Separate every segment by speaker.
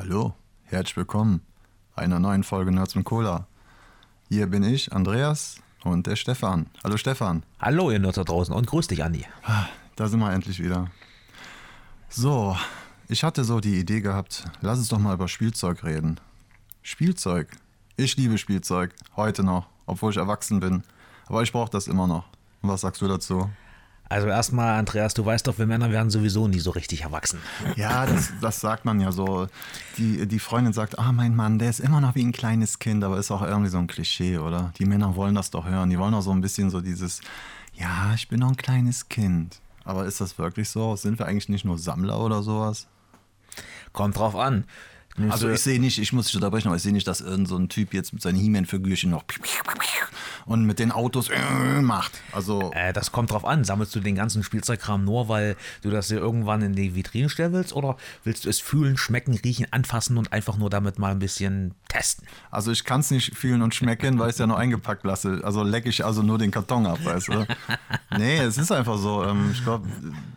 Speaker 1: Hallo, herzlich willkommen einer neuen Folge Nerds und Cola. Hier bin ich, Andreas und der Stefan. Hallo Stefan.
Speaker 2: Hallo ihr Nerds da draußen und grüß dich, Andi.
Speaker 1: Da sind wir endlich wieder. So, ich hatte so die Idee gehabt, lass uns doch mal über Spielzeug reden. Spielzeug. Ich liebe Spielzeug, heute noch, obwohl ich erwachsen bin. Aber ich brauche das immer noch. Und was sagst du dazu?
Speaker 2: Also erstmal, Andreas, du weißt doch, wir Männer werden sowieso nie so richtig erwachsen.
Speaker 1: Ja, das, das sagt man ja so. Die, die Freundin sagt, ah, mein Mann, der ist immer noch wie ein kleines Kind, aber ist auch irgendwie so ein Klischee, oder? Die Männer wollen das doch hören. Die wollen auch so ein bisschen so dieses, ja, ich bin noch ein kleines Kind. Aber ist das wirklich so? Sind wir eigentlich nicht nur Sammler oder sowas?
Speaker 2: Kommt drauf an. Nimmst
Speaker 1: Also
Speaker 2: du-
Speaker 1: ich sehe nicht, ich muss dich unterbrechen, aber ich sehe nicht, dass irgend so ein Typ jetzt mit seinen He-Man-Figürchen noch und mit den Autos äh, macht. Also
Speaker 2: äh, das kommt drauf an. Sammelst du den ganzen Spielzeugkram nur, weil du das dir irgendwann in die Vitrine stellen willst? Oder willst du es fühlen, schmecken, riechen, anfassen und einfach nur damit mal ein bisschen testen?
Speaker 1: Also ich kann es nicht fühlen und schmecken, weil ich es ja noch eingepackt lasse. Also lecke ich also nur den Karton ab, weißt du? Nee, es ist einfach so. Ähm, Ich glaube,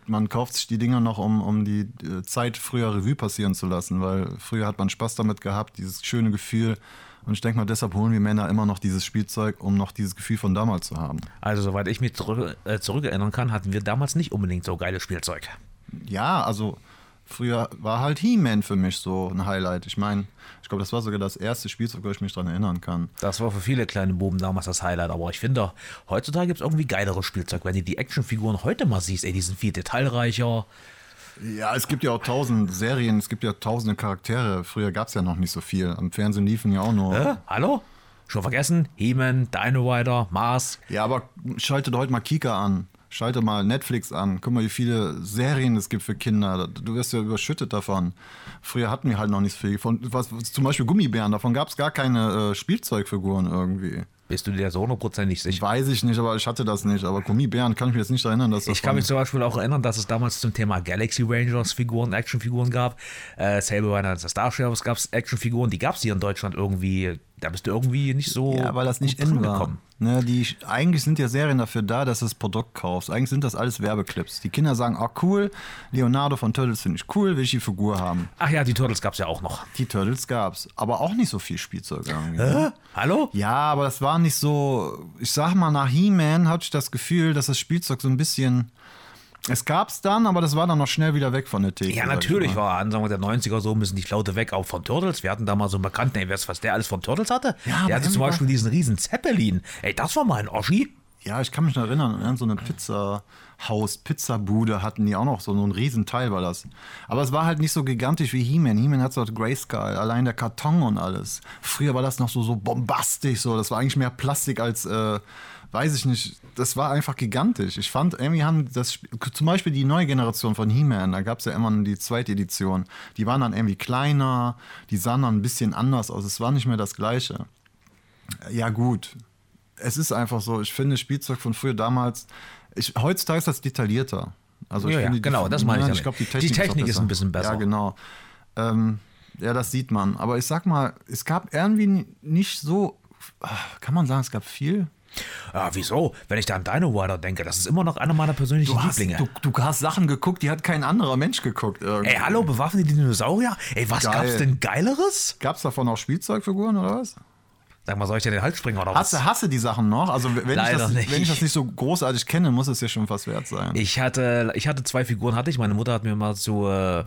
Speaker 1: man kauft sich die Dinger noch, um, um die äh, Zeit früher Revue passieren zu lassen, weil früher hat man Spaß damit gehabt, dieses schöne Gefühl. Und ich denke mal, deshalb holen wir Männer immer noch dieses Spielzeug, um noch dieses Gefühl von damals zu haben.
Speaker 2: Also, soweit ich mich zurück, äh, zurückerinnern kann, hatten wir damals nicht unbedingt so geiles Spielzeug.
Speaker 1: Ja, also früher war halt He-Man für mich so ein Highlight. Ich meine, ich glaube, das war sogar das erste Spielzeug, wo ich mich daran erinnern kann.
Speaker 2: Das war für viele kleine Buben damals das Highlight, aber ich finde, heutzutage gibt es irgendwie geileres Spielzeug. Wenn du die Actionfiguren heute mal siehst, ey, die sind viel detailreicher.
Speaker 1: Ja, es gibt ja auch tausend Serien, es gibt ja tausende Charaktere. Früher gab es ja noch nicht so viel. Am Fernsehen liefen ja auch nur.
Speaker 2: Äh, hallo? Schon vergessen? He-Man, Dino Rider, Mars.
Speaker 1: Ja, aber schaltet heute mal Kika an. Schalte mal Netflix an. Guck mal, wie viele Serien es gibt für Kinder. Du wirst ja überschüttet davon. Früher hatten wir halt noch nicht so viel. Von, was, zum Beispiel Gummibären, davon gab es gar keine äh, Spielzeugfiguren irgendwie.
Speaker 2: Bist du dir so hundertprozentig sicher?
Speaker 1: Weiß ich nicht, aber ich hatte das nicht. Aber Gummibären kann ich mich jetzt nicht erinnern, dass das.
Speaker 2: Ich kann mich zum Beispiel auch erinnern, dass es damals zum Thema Galaxy Rangers Figuren, Actionfiguren gab. Äh, Saber Rider and the Starships gab es Actionfiguren, die gab es hier in Deutschland irgendwie. Da bist du irgendwie nicht so.
Speaker 1: Ja, weil das nicht in war. Ne, die, eigentlich sind ja Serien dafür da, dass du das Produkt kaufst. Eigentlich sind das alles Werbeclips. Die Kinder sagen, ah cool, Leonardo von Turtles finde ich cool, will ich die Figur haben.
Speaker 2: Ach ja, die Turtles gab es ja auch noch.
Speaker 1: Die Turtles gab's, aber auch nicht so viel Spielzeug irgendwie.
Speaker 2: Hä? Hallo?
Speaker 1: Ja, aber das war nicht so, ich sag mal, nach He-Man hatte ich das Gefühl, dass das Spielzeug so ein bisschen, es gab's dann, aber das war dann noch schnell wieder weg von der Theke.
Speaker 2: Ja, natürlich war Anfang der 90er so ein bisschen die Flaute weg, auch von Turtles. Wir hatten da mal so einen Bekannten, ey, weißt du, was der alles von Turtles hatte?
Speaker 1: Ja,
Speaker 2: der hatte zum Beispiel diesen riesen Zeppelin. Ey, das war mal ein Oschi.
Speaker 1: Ja, ich kann mich noch erinnern, so eine Pizzahaus, Pizzabude hatten die auch noch, so ein Riesenteil war das. Aber es war halt nicht so gigantisch wie He-Man. He-Man hat so Grayskull, allein der Karton und alles. Früher war das noch so, so bombastisch, so. Das war eigentlich mehr Plastik als, äh, weiß ich nicht, das war einfach gigantisch. Ich fand, irgendwie haben das, zum Beispiel die neue Generation von He-Man, da gab es ja immer die zweite Edition, die waren dann irgendwie kleiner, die sahen dann ein bisschen anders aus. Es war nicht mehr das Gleiche. Ja, gut. Es ist einfach so, ich finde Spielzeug von früher damals, ich, heutzutage ist das detaillierter. Also ich
Speaker 2: Ja, ja,
Speaker 1: finde, die-
Speaker 2: genau, das meine ich
Speaker 1: Ja,
Speaker 2: damit.
Speaker 1: glaub, die
Speaker 2: Die
Speaker 1: Technik,
Speaker 2: Technik
Speaker 1: auch
Speaker 2: ist ein bisschen besser.
Speaker 1: Ja, genau. Ähm, ja, das sieht man. Aber ich sag mal, es gab irgendwie nicht so, ah, kann man sagen, es gab viel?
Speaker 2: Ja, wieso? Wenn ich da an Dino Rider denke, das ist immer noch einer meiner persönlichen
Speaker 1: Du hast,
Speaker 2: Lieblinge.
Speaker 1: du, du hast Sachen geguckt, die hat kein anderer Mensch geguckt. Irgendwie.
Speaker 2: Ey, hallo, bewaffnete Dinosaurier? Ey, was
Speaker 1: Geil.
Speaker 2: gab's denn Geileres?
Speaker 1: Gab es davon auch Spielzeugfiguren oder was?
Speaker 2: Sag mal, soll ich dir den Hals springen oder was?
Speaker 1: Hasse, hasse die Sachen noch? Also wenn ich, das,
Speaker 2: nicht.
Speaker 1: wenn ich das nicht so großartig kenne, muss es ja schon was wert sein.
Speaker 2: Ich hatte, ich hatte zwei Figuren, hatte ich. Meine Mutter hat mir mal so, äh,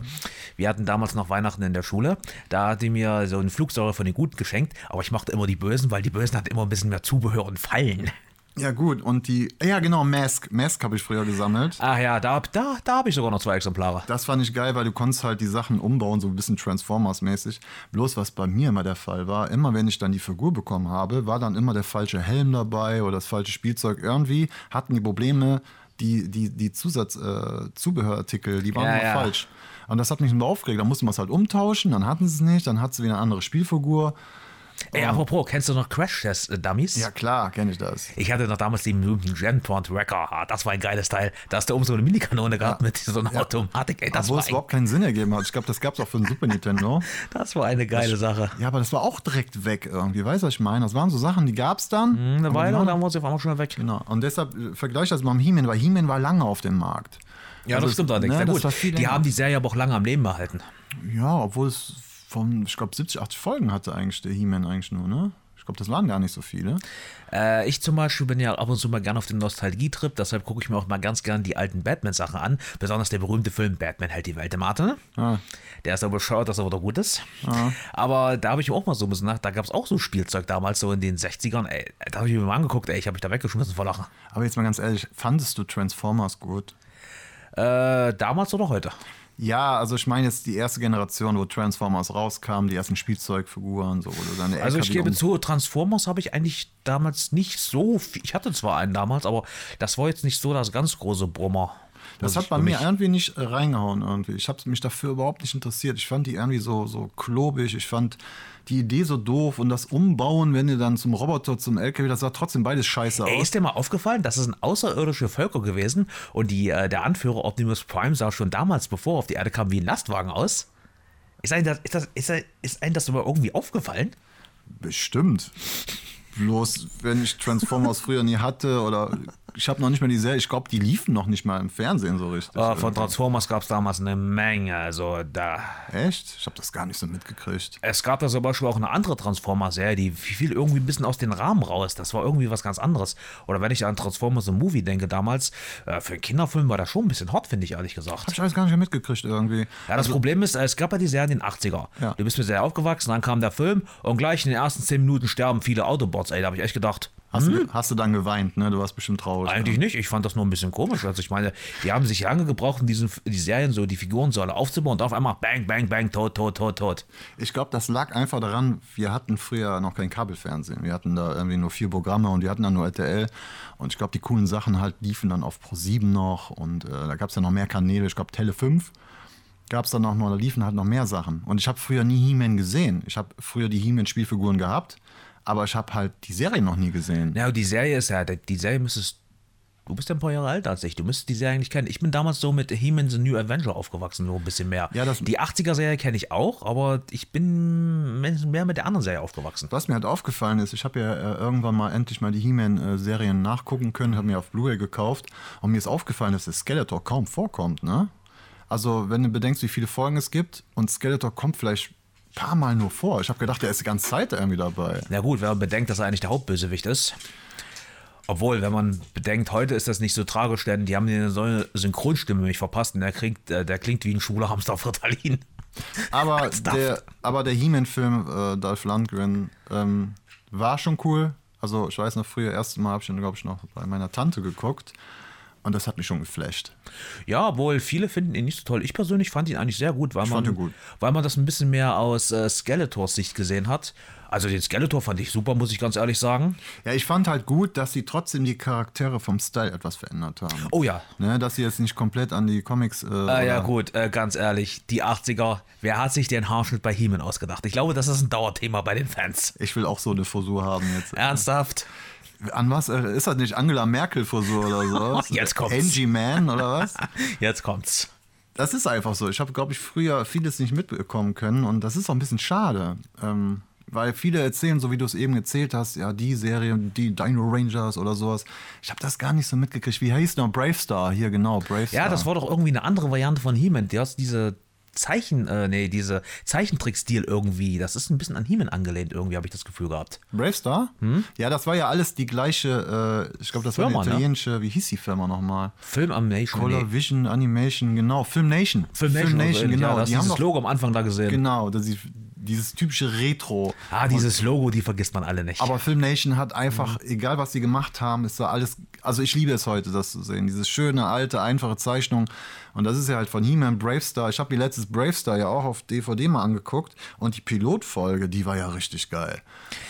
Speaker 2: wir hatten damals noch Weihnachten in der Schule. Da hat die mir so einen Flugsäure von den Guten geschenkt. Aber ich mochte immer die Bösen, weil die Bösen hatten immer ein bisschen mehr Zubehör und Fallen.
Speaker 1: Ja, gut. Und die, ja, genau, Mask. Mask habe ich früher gesammelt.
Speaker 2: Ach ja, da, da, da habe ich sogar noch zwei Exemplare.
Speaker 1: Das fand ich geil, weil du konntest halt die Sachen umbauen, so ein bisschen Transformers-mäßig. Bloß was bei mir immer der Fall war, immer wenn ich dann die Figur bekommen habe, war dann immer der falsche Helm dabei oder das falsche Spielzeug. Irgendwie hatten die Probleme, die, die, die Zusatz, äh, Zubehörartikel, die waren
Speaker 2: Ja,
Speaker 1: immer
Speaker 2: ja.
Speaker 1: falsch. Und das hat mich immer aufgeregt. Da musste man es halt umtauschen, dann hatten sie es nicht, dann hat sie wieder eine andere Spielfigur.
Speaker 2: Ey, apropos, kennst du noch Crash Test äh, Dummies?
Speaker 1: Ja, klar, kenne ich das.
Speaker 2: Ich hatte noch damals den berühmten Genpont Wrecker. Ah, Das war ein geiles Teil. Da hast du oben so eine Minikanone gehabt mit so einer Automatik. Ey, das,
Speaker 1: Obwohl
Speaker 2: war
Speaker 1: es überhaupt keinen Sinn ergeben hat. Ich glaube, das gab es auch für den Super Nintendo.
Speaker 2: das war eine geile Sache.
Speaker 1: Ja, aber das war auch direkt weg irgendwie. Weißt du, was ich meine? Das waren so Sachen, die gab es dann.
Speaker 2: Eine
Speaker 1: aber die
Speaker 2: Weile
Speaker 1: waren-
Speaker 2: und dann war sie auf einmal schon weg.
Speaker 1: Genau. Und deshalb äh, vergleiche das mal mit He-Man, weil He-Man war lange auf dem Markt.
Speaker 2: Ja,
Speaker 1: Also
Speaker 2: das stimmt allerdings.
Speaker 1: ne,
Speaker 2: Ja,
Speaker 1: das
Speaker 2: gut. Die haben die Serie aber auch lange am Leben behalten.
Speaker 1: Ja, obwohl es von, ich glaube, 70, 80 Folgen hatte eigentlich der He-Man eigentlich nur, ne? Ich glaube, das waren gar nicht so viele.
Speaker 2: Äh, ich zum Beispiel bin ja ab und zu mal gerne auf dem Nostalgie-Trip, deshalb gucke ich mir auch mal ganz gern die alten Batman-Sachen an. Besonders der berühmte Film Batman hält die Welt im Atem.
Speaker 1: Ah.
Speaker 2: Der ist aber bescheuert, dass er wieder gut ist. Aber da habe ich auch mal so ein bisschen nach, da gab es auch so Spielzeug damals, so in den 60ern. Ey, da habe ich mir mal angeguckt, ey, ich habe mich da weggeschmissen vor Lachen.
Speaker 1: Aber jetzt mal ganz ehrlich, fandest du Transformers gut?
Speaker 2: Äh, damals oder heute?
Speaker 1: Ja, also ich meine jetzt die erste Generation, wo Transformers rauskam, die ersten Spielzeugfiguren, so, wo deine
Speaker 2: Also ich gebe zu, Transformers habe ich eigentlich damals nicht so viel. Ich hatte zwar einen damals, aber das war jetzt nicht so das ganz große Brummer.
Speaker 1: Das
Speaker 2: was
Speaker 1: hat bei mir irgendwie nicht äh, reingehauen irgendwie. Ich habe mich dafür überhaupt nicht interessiert. Ich fand die irgendwie so, so klobig. Ich fand die Idee so doof und das Umbauen, wenn du dann zum Roboter, zum LKW, das sah trotzdem beides scheiße
Speaker 2: Ey,
Speaker 1: aus.
Speaker 2: ist dir mal aufgefallen, das sind außerirdische Völker gewesen und die, äh, der Anführer Optimus Prime sah schon damals, bevor er auf die Erde kam, wie ein Lastwagen aus? Ist einem das, ist das, ist, ein- ist einem das mal irgendwie aufgefallen?
Speaker 1: Bestimmt. Bloß, wenn ich Transformers früher nie hatte oder ich habe noch nicht mal die Serie, ich glaube, die liefen noch nicht mal im Fernsehen so richtig.
Speaker 2: Äh, von Transformers gab es damals eine Menge. Also da.
Speaker 1: Echt? Ich habe das gar nicht so mitgekriegt.
Speaker 2: Es gab da zum Beispiel auch eine andere Transformers-Serie, die fiel irgendwie ein bisschen aus den Rahmen raus. Das war irgendwie was ganz anderes. Oder wenn ich an Transformers im Movie denke damals, äh, für einen Kinderfilm war das schon ein bisschen hot, finde ich ehrlich gesagt.
Speaker 1: Hab ich alles gar nicht mehr mitgekriegt irgendwie.
Speaker 2: Ja, das Problem ist, es gab ja die Serie in den 80er.
Speaker 1: Ja.
Speaker 2: Du bist mit der Serie aufgewachsen, dann kam der Film und gleich in den ersten 10 Minuten sterben viele Autobots. Ey, da habe ich echt gedacht,
Speaker 1: Hast, du, hast du dann geweint, ne? Du warst bestimmt traurig.
Speaker 2: eigentlich nicht. Ich fand das nur ein bisschen komisch. Also ich meine, die haben sich lange gebraucht, in diesen, die Serien so, die Figuren so alle aufzubauen und auf einmal bang, bang, bang, tot, tot, tot, tot.
Speaker 1: Ich glaube, das lag einfach daran, wir hatten früher noch kein Kabelfernsehen. Wir hatten da irgendwie nur vier Programme und wir hatten dann nur RTL. Und ich glaube, die coolen Sachen halt liefen dann auf Pro7 noch und äh, da gab es ja noch mehr Kanäle. Ich glaube, Tele 5 gab es dann noch, da liefen halt noch mehr Sachen. Und ich habe früher nie He-Man gesehen. Ich habe früher die He-Man-Spielfiguren gehabt, aber ich habe halt die Serie noch nie gesehen.
Speaker 2: Ja, die Serie ist ja, die Serie müsstest. Du bist ja ein paar Jahre älter als ich. Du müsstest die Serie eigentlich kennen. Ich bin damals so mit He-Man The New Avenger aufgewachsen, so ein bisschen mehr.
Speaker 1: Ja, das-
Speaker 2: die 80er-Serie kenne ich auch, aber ich bin mehr mit der anderen Serie aufgewachsen.
Speaker 1: Was mir halt aufgefallen ist, ich habe ja äh, irgendwann mal endlich mal die He-Man-Serien nachgucken können, habe mir auf Blu-ray gekauft und mir ist aufgefallen, dass der Skeletor kaum vorkommt, ne? Also, wenn du bedenkst, wie viele Folgen es gibt und Skeletor kommt vielleicht paar Mal nur vor. Ich habe gedacht, der ist die ganze Zeit irgendwie dabei.
Speaker 2: Na gut, wenn man bedenkt, dass er eigentlich der Hauptbösewicht ist. Obwohl, wenn man bedenkt, heute ist das nicht so tragisch, denn die haben eine so Synchronstimme nämlich verpasst und der, kriegt, äh, der klingt wie ein schwuler Hamster auf Ritalin.
Speaker 1: Aber der, aber der He-Man-Film, äh, Dolph Lundgren, ähm, war schon cool. Also, ich weiß noch, früher, erstes Mal habe ich ihn, glaube ich, noch bei meiner Tante geguckt und das hat mich schon geflasht.
Speaker 2: Ja, obwohl viele finden ihn nicht so toll. Ich persönlich fand ihn eigentlich sehr gut, weil, man,
Speaker 1: gut.
Speaker 2: weil man das ein bisschen mehr aus äh, Skeletors Sicht gesehen hat. Also den Skeletor fand ich super, muss ich ganz ehrlich sagen.
Speaker 1: Ja, ich fand halt gut, dass sie trotzdem die Charaktere vom Style etwas verändert haben.
Speaker 2: Oh ja.
Speaker 1: Ne, dass sie jetzt nicht komplett an die Comics. Äh,
Speaker 2: Ah, ja, gut, äh, ganz ehrlich, die 80er, wer hat sich den Haarschnitt bei He-Man ausgedacht? Ich glaube, das ist ein Dauerthema bei den Fans.
Speaker 1: Ich will auch so eine Frisur haben jetzt.
Speaker 2: Ernsthaft?
Speaker 1: An was? äh, Ist das nicht Angela Merkel-Frisur oder so?
Speaker 2: Jetzt kommt's.
Speaker 1: Angie Man oder was?
Speaker 2: Jetzt kommt's.
Speaker 1: Das ist einfach so. Ich habe, glaube ich, früher vieles nicht mitbekommen können und das ist auch ein bisschen schade. Ähm, weil viele erzählen, so wie du es eben erzählt hast, ja, die Serie, die Dino Rangers oder sowas. Ich habe das gar nicht so mitgekriegt. Wie heißt noch? Brave Star, hier genau, Brave Star.
Speaker 2: Ja, das war doch irgendwie eine andere Variante von He-Man. Du hast diese Zeichen, äh, nee, diese Zeichentrickstil irgendwie. Das ist ein bisschen an He-Man angelehnt, irgendwie, habe ich das Gefühl gehabt.
Speaker 1: Brave Star? Ja, das war ja alles die gleiche, äh, ich glaube, das war
Speaker 2: Firma,
Speaker 1: eine
Speaker 2: ne?
Speaker 1: italienische, wie hieß die Firma nochmal?
Speaker 2: Film Animation.
Speaker 1: Color
Speaker 2: Nee.
Speaker 1: Vision Animation, genau. Film Nation.
Speaker 2: Filmation, also,
Speaker 1: genau.
Speaker 2: Ja, das
Speaker 1: die haben doch,
Speaker 2: Logo am Anfang da gesehen.
Speaker 1: Genau, das ist dieses typische Retro.
Speaker 2: Ah, dieses Logo, die vergisst man alle nicht.
Speaker 1: Aber Film Nation hat einfach,
Speaker 2: Mhm.
Speaker 1: egal was sie gemacht haben, ist da alles. Also ich liebe es heute, das zu sehen. Diese schöne, alte, einfache Zeichnung. Und das ist ja halt von He-Man Brave Star. Ich habe die letztes Brave Star ja auch auf DVD mal angeguckt. Und die Pilotfolge, die war ja richtig geil.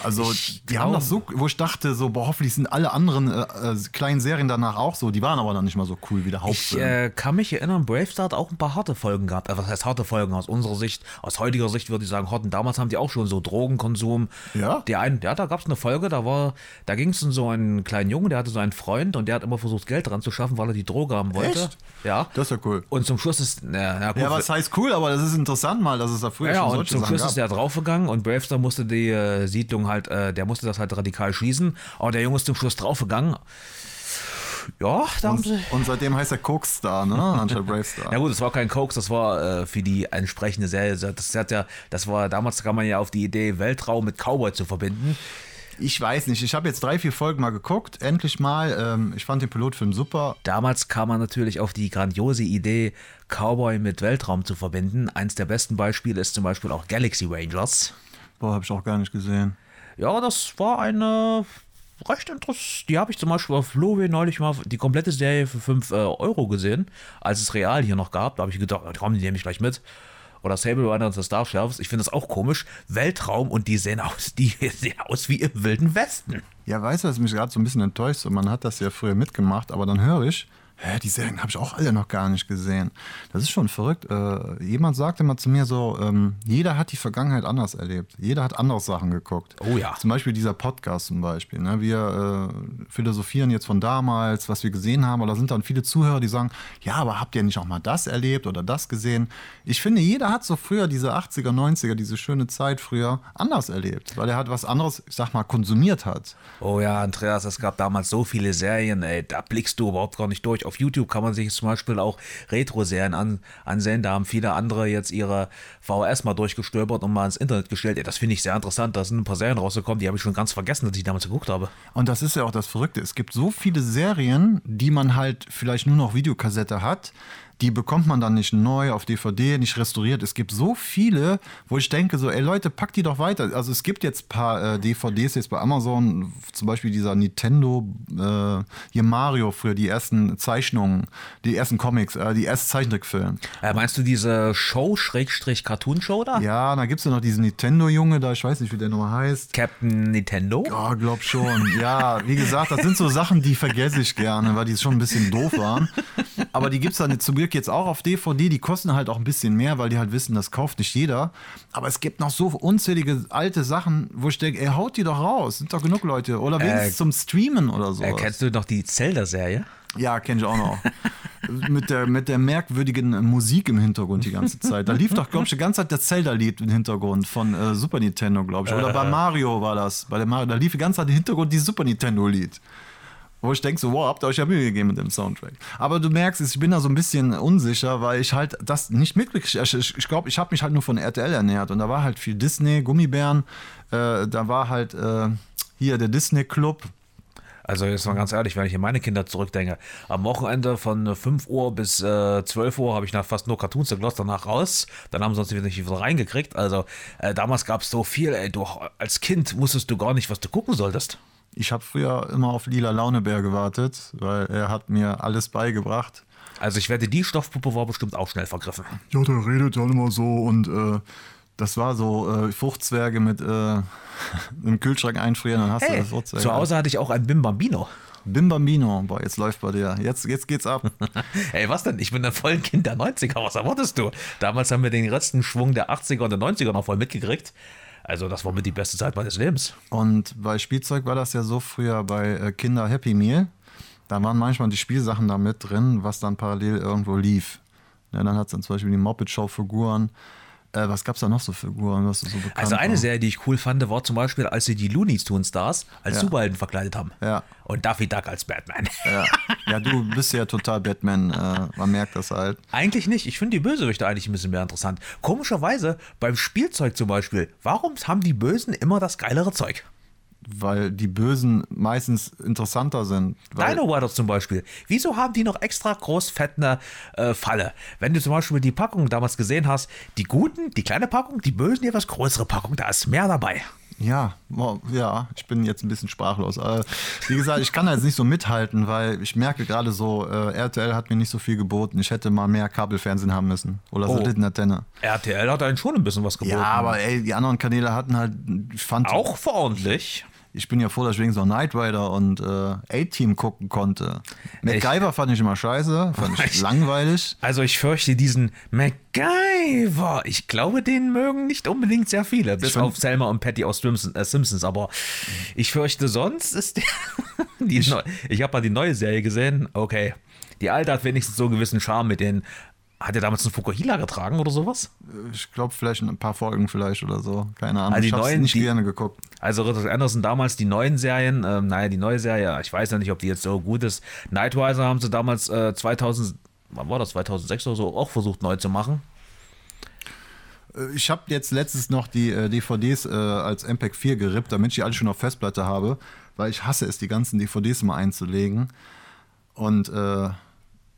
Speaker 1: Also, die haben das so, wo ich dachte, so, boah, hoffentlich sind alle anderen äh, äh, kleinen Serien danach auch so. Die waren aber dann nicht mal so cool wie der
Speaker 2: ich
Speaker 1: Hauptfilm.
Speaker 2: äh, kann mich erinnern, Brave Star hat auch ein paar harte Folgen gehabt. Also, was heißt harte Folgen aus unserer Sicht? Aus heutiger Sicht würde ich sagen. Und damals haben die auch schon so Drogenkonsum.
Speaker 1: Ja?
Speaker 2: Die einen, ja, da gab es eine Folge, da war, da ging es um so einen kleinen Jungen, der hatte so einen Freund und der hat immer versucht, Geld dran zu schaffen, weil er die Droge haben wollte.
Speaker 1: Echt?
Speaker 2: Ja.
Speaker 1: Das ist ja cool.
Speaker 2: Und zum Schluss ist, na, na gut,
Speaker 1: Ja, was heißt cool, aber das ist interessant mal, dass es da früher
Speaker 2: Ja,
Speaker 1: schon
Speaker 2: und zum
Speaker 1: Sachen
Speaker 2: Schluss
Speaker 1: gab.
Speaker 2: ist der draufgegangen und Bravestar musste die äh, Siedlung halt, äh, der musste das halt radikal schließen. Aber der Junge ist zum Schluss draufgegangen. Ja, da haben sie.
Speaker 1: Und seitdem heißt er Cokestar, ne? Anstatt Bravestar.
Speaker 2: Ja gut, das war kein Koks, das war äh, für die entsprechende Serie. Das hat ja, das war damals kam man ja auf die Idee, Weltraum mit Cowboy zu verbinden.
Speaker 1: Ich weiß nicht. Ich habe jetzt drei, vier Folgen mal geguckt. Endlich mal. Ähm, ich fand den Pilotfilm super.
Speaker 2: Damals kam man natürlich auf die grandiose Idee, Cowboy mit Weltraum zu verbinden. Eins der besten Beispiele ist zum Beispiel auch Galaxy Rangers.
Speaker 1: Boah, habe ich auch gar nicht gesehen.
Speaker 2: Ja, das war eine recht interessant. Die habe ich zum Beispiel auf Lowe neulich mal die komplette Serie für 5 äh, Euro gesehen, als es real hier noch gab. Da habe ich gedacht, komm, die nehme ich gleich mit. Oder Sable Runners the Starships. Ich finde das auch komisch. Weltraum und die sehen aus, die sehen aus wie im Wilden Westen.
Speaker 1: Ja, weißt du, was mich gerade so ein bisschen enttäuscht? So, man hat das ja früher mitgemacht, aber dann höre ich, hä, die Serien habe ich auch alle noch gar nicht gesehen. Das ist schon verrückt. Äh, jemand sagte mal zu mir so, ähm, jeder hat die Vergangenheit anders erlebt. Jeder hat andere Sachen geguckt.
Speaker 2: Oh ja.
Speaker 1: Zum Beispiel dieser Podcast zum Beispiel. Ne? Wir äh, philosophieren jetzt von damals, was wir gesehen haben, da sind dann viele Zuhörer, die sagen, ja, aber habt ihr nicht auch mal das erlebt oder das gesehen? Ich finde, jeder hat so früher diese 80er, 90er, diese schöne Zeit früher anders erlebt, weil er hat was anderes, ich sag mal, konsumiert hat.
Speaker 2: Oh ja, Andreas, es gab damals so viele Serien, ey, da blickst du überhaupt gar nicht durch. Auf YouTube kann man sich zum Beispiel auch Retro-Serien an, ansehen. Da haben viele andere jetzt ihre VHS mal durchgestöbert und mal ins Internet gestellt. Ey, das finde ich sehr interessant. Da sind ein paar Serien rausgekommen, die habe ich schon ganz vergessen, dass ich damals geguckt habe.
Speaker 1: Und das ist ja auch das Verrückte. Es gibt so viele Serien, die man halt vielleicht nur noch Videokassette hat. Die bekommt man dann nicht neu auf DVD, nicht restauriert. Es gibt so viele, wo ich denke, so, ey Leute, packt die doch weiter. Also es gibt jetzt ein paar äh, DVDs jetzt bei Amazon, zum Beispiel dieser Nintendo, äh, hier Mario früher, die ersten Zeichnungen, die ersten Comics, äh, die ersten Zeichentrickfilme.
Speaker 2: Äh, meinst du diese Show-Cartoon-Show da?
Speaker 1: Ja, da gibt es ja noch diesen Nintendo-Junge da, ich weiß nicht, wie der nochmal heißt.
Speaker 2: Captain Nintendo?
Speaker 1: Ja, glaub schon. Ja, wie gesagt, das sind so Sachen, die vergesse ich gerne, weil die schon ein bisschen doof waren. Aber die gibt es dann zum Glück jetzt auch auf DVD. Die kosten halt auch ein bisschen mehr, weil die halt wissen, das kauft nicht jeder. Aber es gibt noch so unzählige alte Sachen, wo ich denke, ey, haut die doch raus. Sind doch genug Leute. Oder wenigstens
Speaker 2: Äh,
Speaker 1: zum Streamen oder so.
Speaker 2: Äh, kennst du noch die Zelda-Serie?
Speaker 1: Ja, kenne ich auch noch. mit, der, mit der merkwürdigen Musik im Hintergrund die ganze Zeit. Da lief doch, glaube ich, die ganze Zeit das Zelda-Lied im Hintergrund von äh, Super Nintendo, glaube ich. Oder bei Mario war das. Bei der Mario, da lief die ganze Zeit im Hintergrund die Super Nintendo-Lied. Wo ich denke so, wow, habt ihr euch ja Mühe gegeben mit dem Soundtrack. Aber du merkst, ich bin da so ein bisschen unsicher, weil ich halt das nicht mitgekriegt Ich, ich, ich glaube, ich habe mich halt nur von RTL ernährt. Und da war halt viel Disney, Gummibären. Äh, da war halt äh, hier der Disney-Club.
Speaker 2: Also jetzt mal ganz ehrlich, wenn ich an meine Kinder zurückdenke, am Wochenende von 5 Uhr bis äh, 12 Uhr habe ich nach fast nur Cartoons geglotzt, danach raus. Dann haben sie uns nicht wieder reingekriegt. Also äh, damals gab es so viel, ey, du, als Kind wusstest du gar nicht, was du gucken solltest.
Speaker 1: Ich habe früher immer auf Lila Launebär gewartet, weil er hat mir alles beigebracht.
Speaker 2: Also ich wette, die Stoffpuppe war bestimmt auch schnell vergriffen.
Speaker 1: Ja, der redet dann immer so und äh, das war so äh, Fruchtzwerge mit äh, im Kühlschrank einfrieren, dann hast du
Speaker 2: Hey,
Speaker 1: das Fruchtzwerge.
Speaker 2: zu Hause hatte ich auch ein Bim Bambino.
Speaker 1: Bim Bambino, boah, jetzt läuft bei dir. Jetzt, jetzt geht's ab.
Speaker 2: Ey, was denn? Ich bin ein voll Kind der 90er. Was erwartest du? Damals haben wir den letzten Schwung der 80er und der 90er noch voll mitgekriegt. Also, das war mit die beste Zeit meines Lebens.
Speaker 1: Und bei Spielzeug war das ja so früher bei äh, Kinder Happy Meal. Da waren manchmal die Spielsachen da mit drin, was dann parallel irgendwo lief. Ja, dann hat es dann zum Beispiel die Muppet Show Figuren. Äh, was gab's da noch so für Figuren, was so bekannt
Speaker 2: Also eine
Speaker 1: war?
Speaker 2: Serie, die ich cool fand, war zum Beispiel, als sie die Looney Tunes Stars als
Speaker 1: Ja.
Speaker 2: Superhelden verkleidet haben.
Speaker 1: Ja.
Speaker 2: Und Daffy Duck als Batman.
Speaker 1: Ja. ja, du bist ja total Batman. Äh, man merkt das halt.
Speaker 2: Eigentlich nicht. Ich finde die Bösewichte eigentlich ein bisschen mehr interessant. Komischerweise beim Spielzeug zum Beispiel. Warum haben die Bösen immer das geilere Zeug?
Speaker 1: Weil die Bösen meistens interessanter sind.
Speaker 2: Dino Riders zum Beispiel. Wieso haben die noch extra groß fettene äh, Falle? Wenn du zum Beispiel die Packung damals gesehen hast, die guten, die kleine Packung, die bösen, die etwas größere Packung, da ist mehr dabei.
Speaker 1: Ja, ja, ich bin jetzt ein bisschen sprachlos. Äh, wie gesagt, ich kann da jetzt nicht so mithalten, weil ich merke gerade so, äh, RTL hat mir nicht so viel geboten. Ich hätte mal mehr Kabelfernsehen haben müssen. Oder
Speaker 2: Oh.
Speaker 1: Satellitenantenne.
Speaker 2: RTL hat einen schon ein bisschen was geboten.
Speaker 1: Ja, aber ey, die anderen Kanäle hatten halt, ich fand,
Speaker 2: auch verordentlich.
Speaker 1: Ich bin ja froh, dass ich wegen so Knight Rider und äh, A-Team gucken konnte. MacGyver fand ich immer scheiße, fand ich
Speaker 2: Ich-
Speaker 1: langweilig.
Speaker 2: Also ich fürchte diesen MacGyver. Ich glaube, den mögen nicht unbedingt sehr viele, bis
Speaker 1: find-
Speaker 2: auf Selma und Patty aus Simpsons, äh, Simpsons. Aber ich fürchte, sonst ist der. Neu ich habe mal die neue Serie gesehen. Okay. Die alte hat wenigstens so einen gewissen Charme mit den Hat er damals einen Fukuhila getragen oder sowas?
Speaker 1: Ich glaube, vielleicht ein paar Folgen vielleicht oder so. Keine Ahnung.
Speaker 2: Also die
Speaker 1: ich
Speaker 2: neuen,
Speaker 1: nicht
Speaker 2: die-
Speaker 1: gerne geguckt.
Speaker 2: Also Richard Anderson damals die neuen Serien, ähm, naja, die neue Serie, ich weiß ja nicht, ob die jetzt so gut ist. Nightwiser haben sie damals äh, 2000, wann war das, 2006 oder so, auch versucht neu zu machen.
Speaker 1: Äh, Ich habe jetzt letztens noch die äh, DVDs äh, als MPEG 4 gerippt, damit ich die alle schon auf Festplatte habe, weil ich hasse es, die ganzen DVDs mal einzulegen. Und äh,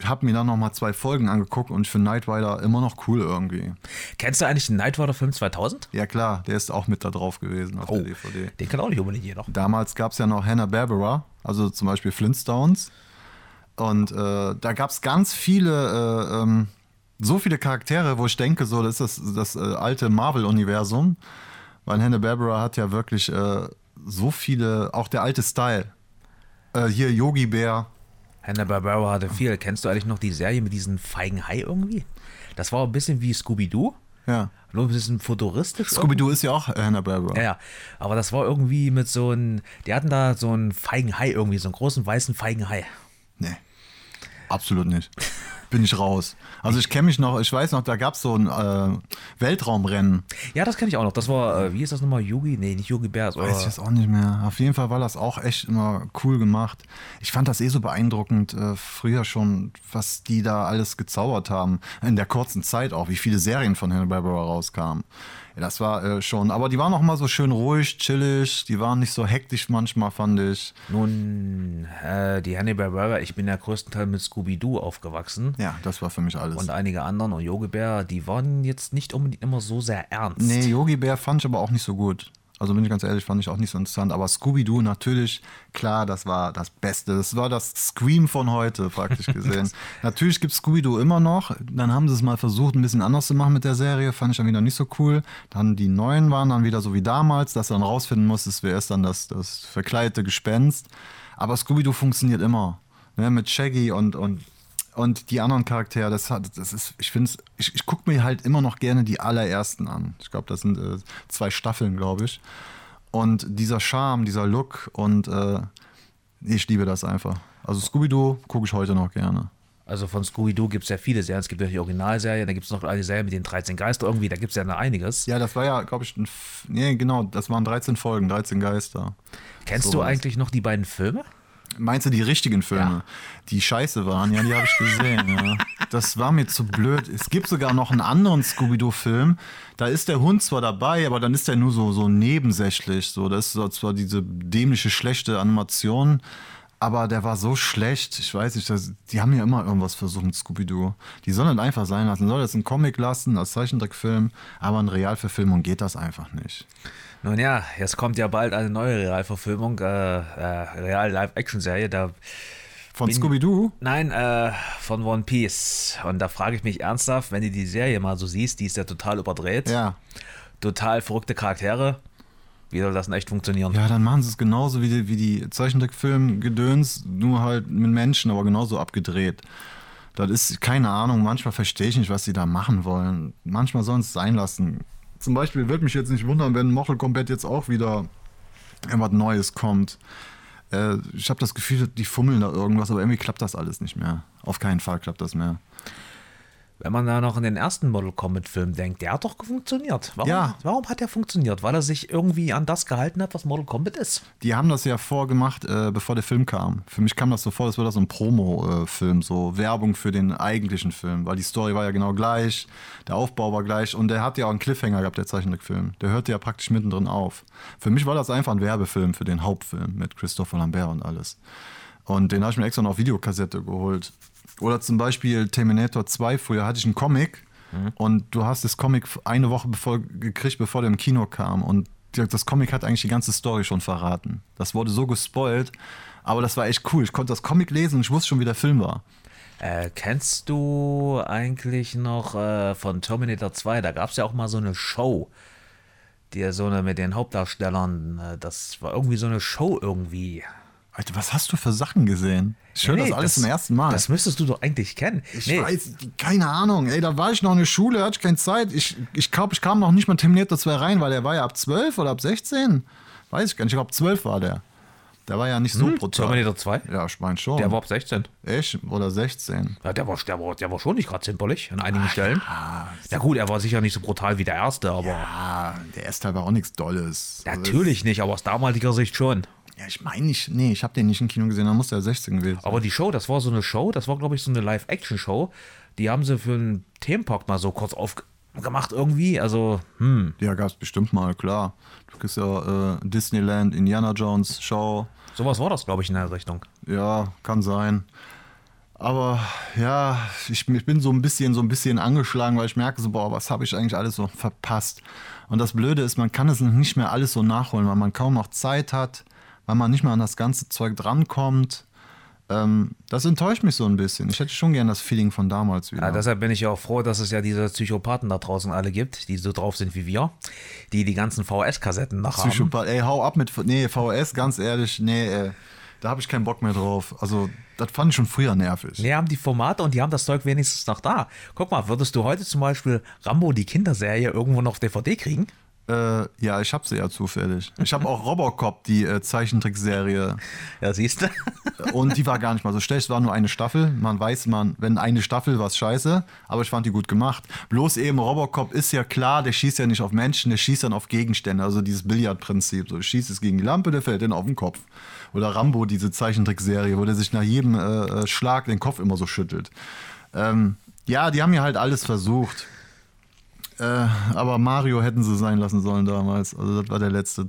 Speaker 1: habe mir dann noch mal zwei Folgen angeguckt und für Night Rider immer noch cool irgendwie.
Speaker 2: Kennst du eigentlich den Nightwider Film 2000?
Speaker 1: Ja klar, der ist auch mit da drauf gewesen auf der DVD.
Speaker 2: Den kennt auch nicht unbedingt jeder.
Speaker 1: Damals gab es ja noch Hanna-Barbera, also zum Beispiel Flintstones. Und äh, da gab es ganz viele, äh, ähm, so viele Charaktere, wo ich denke, so, das ist das, das äh, alte Marvel-Universum. Weil Hanna-Barbera hat ja wirklich äh, so viele, auch der alte Style. Äh, hier Yogi Bär.
Speaker 2: Hanna-Barbera hatte viel. Kennst du eigentlich noch die Serie mit diesem feigen Hai irgendwie? Das war ein bisschen wie Scooby-Doo,
Speaker 1: Ja.
Speaker 2: nur ein bisschen futuristisch.
Speaker 1: Scooby-Doo ist ja auch Hanna-Barbera.
Speaker 2: Ja, ja, aber das war irgendwie mit so einem, die hatten da so einen feigen Hai irgendwie, so einen großen weißen feigen Hai.
Speaker 1: Nee. Absolut nicht. Bin ich raus. Also ich kenne mich noch, ich weiß noch, da gab es so ein äh, Weltraumrennen.
Speaker 2: Ja, das kenne ich auch noch. Das war, äh, wie ist das nochmal? Yugi? Nee, nicht Yugi Bär.
Speaker 1: Weiß ich jetzt auch nicht mehr. Auf jeden Fall war das auch echt immer cool gemacht. Ich fand das eh so beeindruckend, äh, früher schon, was die da alles gezaubert haben. In der kurzen Zeit auch, wie viele Serien von Hanna-Barbera rauskamen. Ja, das war äh, schon, aber die waren auch mal so schön ruhig, chillig, die waren nicht so hektisch manchmal, fand ich.
Speaker 2: nun, äh, die Hanna-Barbera, ich bin ja größtenteils mit Scooby-Doo aufgewachsen.
Speaker 1: Ja, das war für mich alles.
Speaker 2: Und einige anderen und Yogi Bär, die waren jetzt nicht unbedingt immer so sehr ernst.
Speaker 1: Nee, Yogi Bär fand ich aber auch nicht so gut. Also bin ich ganz ehrlich, fand ich auch nicht so interessant. Aber Scooby-Doo natürlich, klar, das war das Beste. Das war das Scream von heute, praktisch gesehen. natürlich gibt es Scooby-Doo immer noch. Dann haben sie es mal versucht, ein bisschen anders zu machen mit der Serie. Fand ich dann wieder nicht so cool. Dann die neuen waren dann wieder so wie damals, dass du dann rausfinden musstest, wer ist dann das, das verkleidete Gespenst. Aber Scooby-Doo funktioniert immer. Ne, mit Shaggy und, und und die anderen Charaktere, das hat, das ist, ich finde ich, ich gucke mir halt immer noch gerne die allerersten an. Ich glaube, das sind äh, zwei Staffeln, glaube ich. Und dieser Charme, dieser Look und äh, ich liebe das einfach. Also Scooby-Doo gucke ich heute noch gerne.
Speaker 2: Also von Scooby-Doo gibt es ja viele Serien. Es gibt ja die Originalserie, dann gibt es noch eine Serie mit den 13 Geister irgendwie, da gibt es ja noch einiges.
Speaker 1: Ja, das war ja, glaube ich, ein, F- nee, genau, das waren 13 Folgen, 13 Geister.
Speaker 2: Kennst du
Speaker 1: sowas.
Speaker 2: eigentlich noch die beiden Filme?
Speaker 1: Meinst du die richtigen Filme,
Speaker 2: Ja.
Speaker 1: die scheiße waren? Ja, die habe ich gesehen. ja. Das war mir zu blöd. Es gibt sogar noch einen anderen Scooby-Doo-Film. Da ist der Hund zwar dabei, aber dann ist der nur so, so nebensächlich. So, das ist zwar diese dämliche, schlechte Animation, aber der war so schlecht. Ich weiß nicht, das, die haben ja immer irgendwas versucht mit Scooby-Doo. Die sollen einfach sein lassen. Soll das ein Comic lassen, als Zeichentrickfilm, aber in Realverfilmung geht das einfach nicht.
Speaker 2: Nun ja, jetzt kommt ja bald eine neue Realverfilmung, äh, äh, Real-Live-Action-Serie. Da
Speaker 1: Von Scooby-Doo?
Speaker 2: Nein, äh, von One Piece. Und da frage ich mich ernsthaft, wenn du die Serie mal so siehst, die ist ja total überdreht.
Speaker 1: Ja.
Speaker 2: Total verrückte Charaktere. Wie soll das denn echt funktionieren?
Speaker 1: Ja, dann machen sie es genauso wie die, wie die Zeichentrickfilm-Gedöns, nur halt mit Menschen, aber genauso abgedreht. Das ist, keine Ahnung, manchmal verstehe ich nicht, was sie da machen wollen. Manchmal sollen es sein lassen. Zum Beispiel würde mich jetzt nicht wundern, wenn Mortal Kombat jetzt auch wieder irgendwas Neues kommt. Äh, ich habe das Gefühl, die fummeln da irgendwas, aber irgendwie klappt das alles nicht mehr. Auf keinen Fall klappt das mehr.
Speaker 2: Wenn man da noch an den ersten Mortal Kombat-Film denkt, der hat doch funktioniert. Warum,
Speaker 1: Ja.
Speaker 2: warum hat der funktioniert? Weil er sich irgendwie an das gehalten hat, was Mortal Kombat ist.
Speaker 1: Die haben das ja vorgemacht, äh, bevor der Film kam. Für mich kam das so vor, als wäre das so ein Promo-Film, so Werbung für den eigentlichen Film, weil die Story war ja genau gleich, der Aufbau war gleich und der hat ja auch einen Cliffhanger gehabt, der Zeichentrickfilm. Der hörte ja praktisch mittendrin auf. Für mich war das einfach ein Werbefilm für den Hauptfilm mit Christopher Lambert und alles. Und den habe ich mir extra noch auf Videokassette geholt. Oder zum Beispiel Terminator 2, früher hatte ich einen Comic und du hast das Comic eine Woche bevor, gekriegt, bevor der im Kino kam. Und das Comic hat eigentlich die ganze Story schon verraten. Das wurde so gespoilt, aber das war echt cool. Ich konnte das Comic lesen und ich wusste schon, wie der Film war.
Speaker 2: Äh, kennst du eigentlich noch äh, von Terminator 2? Da gab es ja auch mal so eine Show. Die so eine mit den Hauptdarstellern. Äh, das war irgendwie so eine Show irgendwie.
Speaker 1: Alter, was hast du für Sachen gesehen? Ich höre
Speaker 2: Nee,
Speaker 1: das alles zum ersten Mal.
Speaker 2: Das müsstest du doch eigentlich kennen.
Speaker 1: ich
Speaker 2: Nee,
Speaker 1: weiß, keine Ahnung. Ey, da war ich noch in der Schule, hatte ich keine Zeit. Ich, ich glaube, ich kam noch nicht mal in Terminator 2 rein, weil der war ja ab 12 oder ab 16. Weiß ich gar nicht. Ich glaube, 12 war der. Der war ja nicht so brutal.
Speaker 2: Terminator 2?
Speaker 1: Ja, ich meine schon.
Speaker 2: Der war ab 16.
Speaker 1: Echt? Oder 16?
Speaker 2: Ja, der war, der war, der war schon nicht gerade zimperlich an einigen Stellen. Ja gut, er war sicher nicht so brutal wie der erste, aber
Speaker 1: Ah, der erste Teil war auch nichts Dolles.
Speaker 2: Natürlich nicht, aber aus damaliger Sicht schon.
Speaker 1: Ja, ich meine nicht, nee, ich habe den nicht im Kino gesehen, da muss der 16 gewesen sein.
Speaker 2: Aber die Show, das war so eine Show, das war glaube ich so eine Live-Action-Show. Die haben sie für einen Themenpark mal so kurz aufgemacht irgendwie. Also, hm,
Speaker 1: Ja, gab's bestimmt mal, klar. Du kriegst ja äh, Disneyland, Indiana Jones, Show.
Speaker 2: sowas war das glaube ich in der Richtung.
Speaker 1: Ja, kann sein. Aber ja, ich, ich bin so ein bisschen, so ein bisschen angeschlagen, weil ich merke so, boah, was habe ich eigentlich alles so verpasst? Und das Blöde ist, man kann es nicht mehr alles so nachholen, weil man kaum noch Zeit hat, weil man nicht mehr an das ganze Zeug drankommt. Ähm, das enttäuscht mich so ein bisschen. Ich hätte schon gern das Feeling von damals wieder.
Speaker 2: Ja, deshalb bin ich ja auch froh, dass es ja diese Psychopathen da draußen alle gibt, die so drauf sind wie wir, die die ganzen VS-Kassetten noch haben.
Speaker 1: Psychopath, ey, hau ab mit, nee, VHS, ganz ehrlich, nee, ey, da habe ich keinen Bock mehr drauf. Also, das fand ich schon früher nervig.
Speaker 2: Die haben die Formate und die haben das Zeug wenigstens noch da. Guck mal, würdest du heute zum Beispiel Rambo, die Kinderserie, irgendwo noch auf DVD kriegen?
Speaker 1: Äh, ja, ich habe sie ja zufällig. Ich habe auch Robocop, die äh, Zeichentrickserie.
Speaker 2: Ja, siehst du?
Speaker 1: Und die war gar nicht mal so schlecht. Es war nur eine Staffel. Man weiß, man, wenn eine Staffel war es scheiße, aber ich fand die gut gemacht. Bloß eben Robocop ist ja klar, der schießt ja nicht auf Menschen, der schießt dann auf Gegenstände. Also dieses Billardprinzip. So, schießt es gegen die Lampe, der fällt dann auf den Kopf. Oder Rambo, diese Zeichentrickserie, wo der sich nach jedem äh, äh, Schlag den Kopf immer so schüttelt. Ähm, ja, die haben ja halt alles versucht. Äh, aber Mario hätten sie sein lassen sollen damals. Also das war der letzte.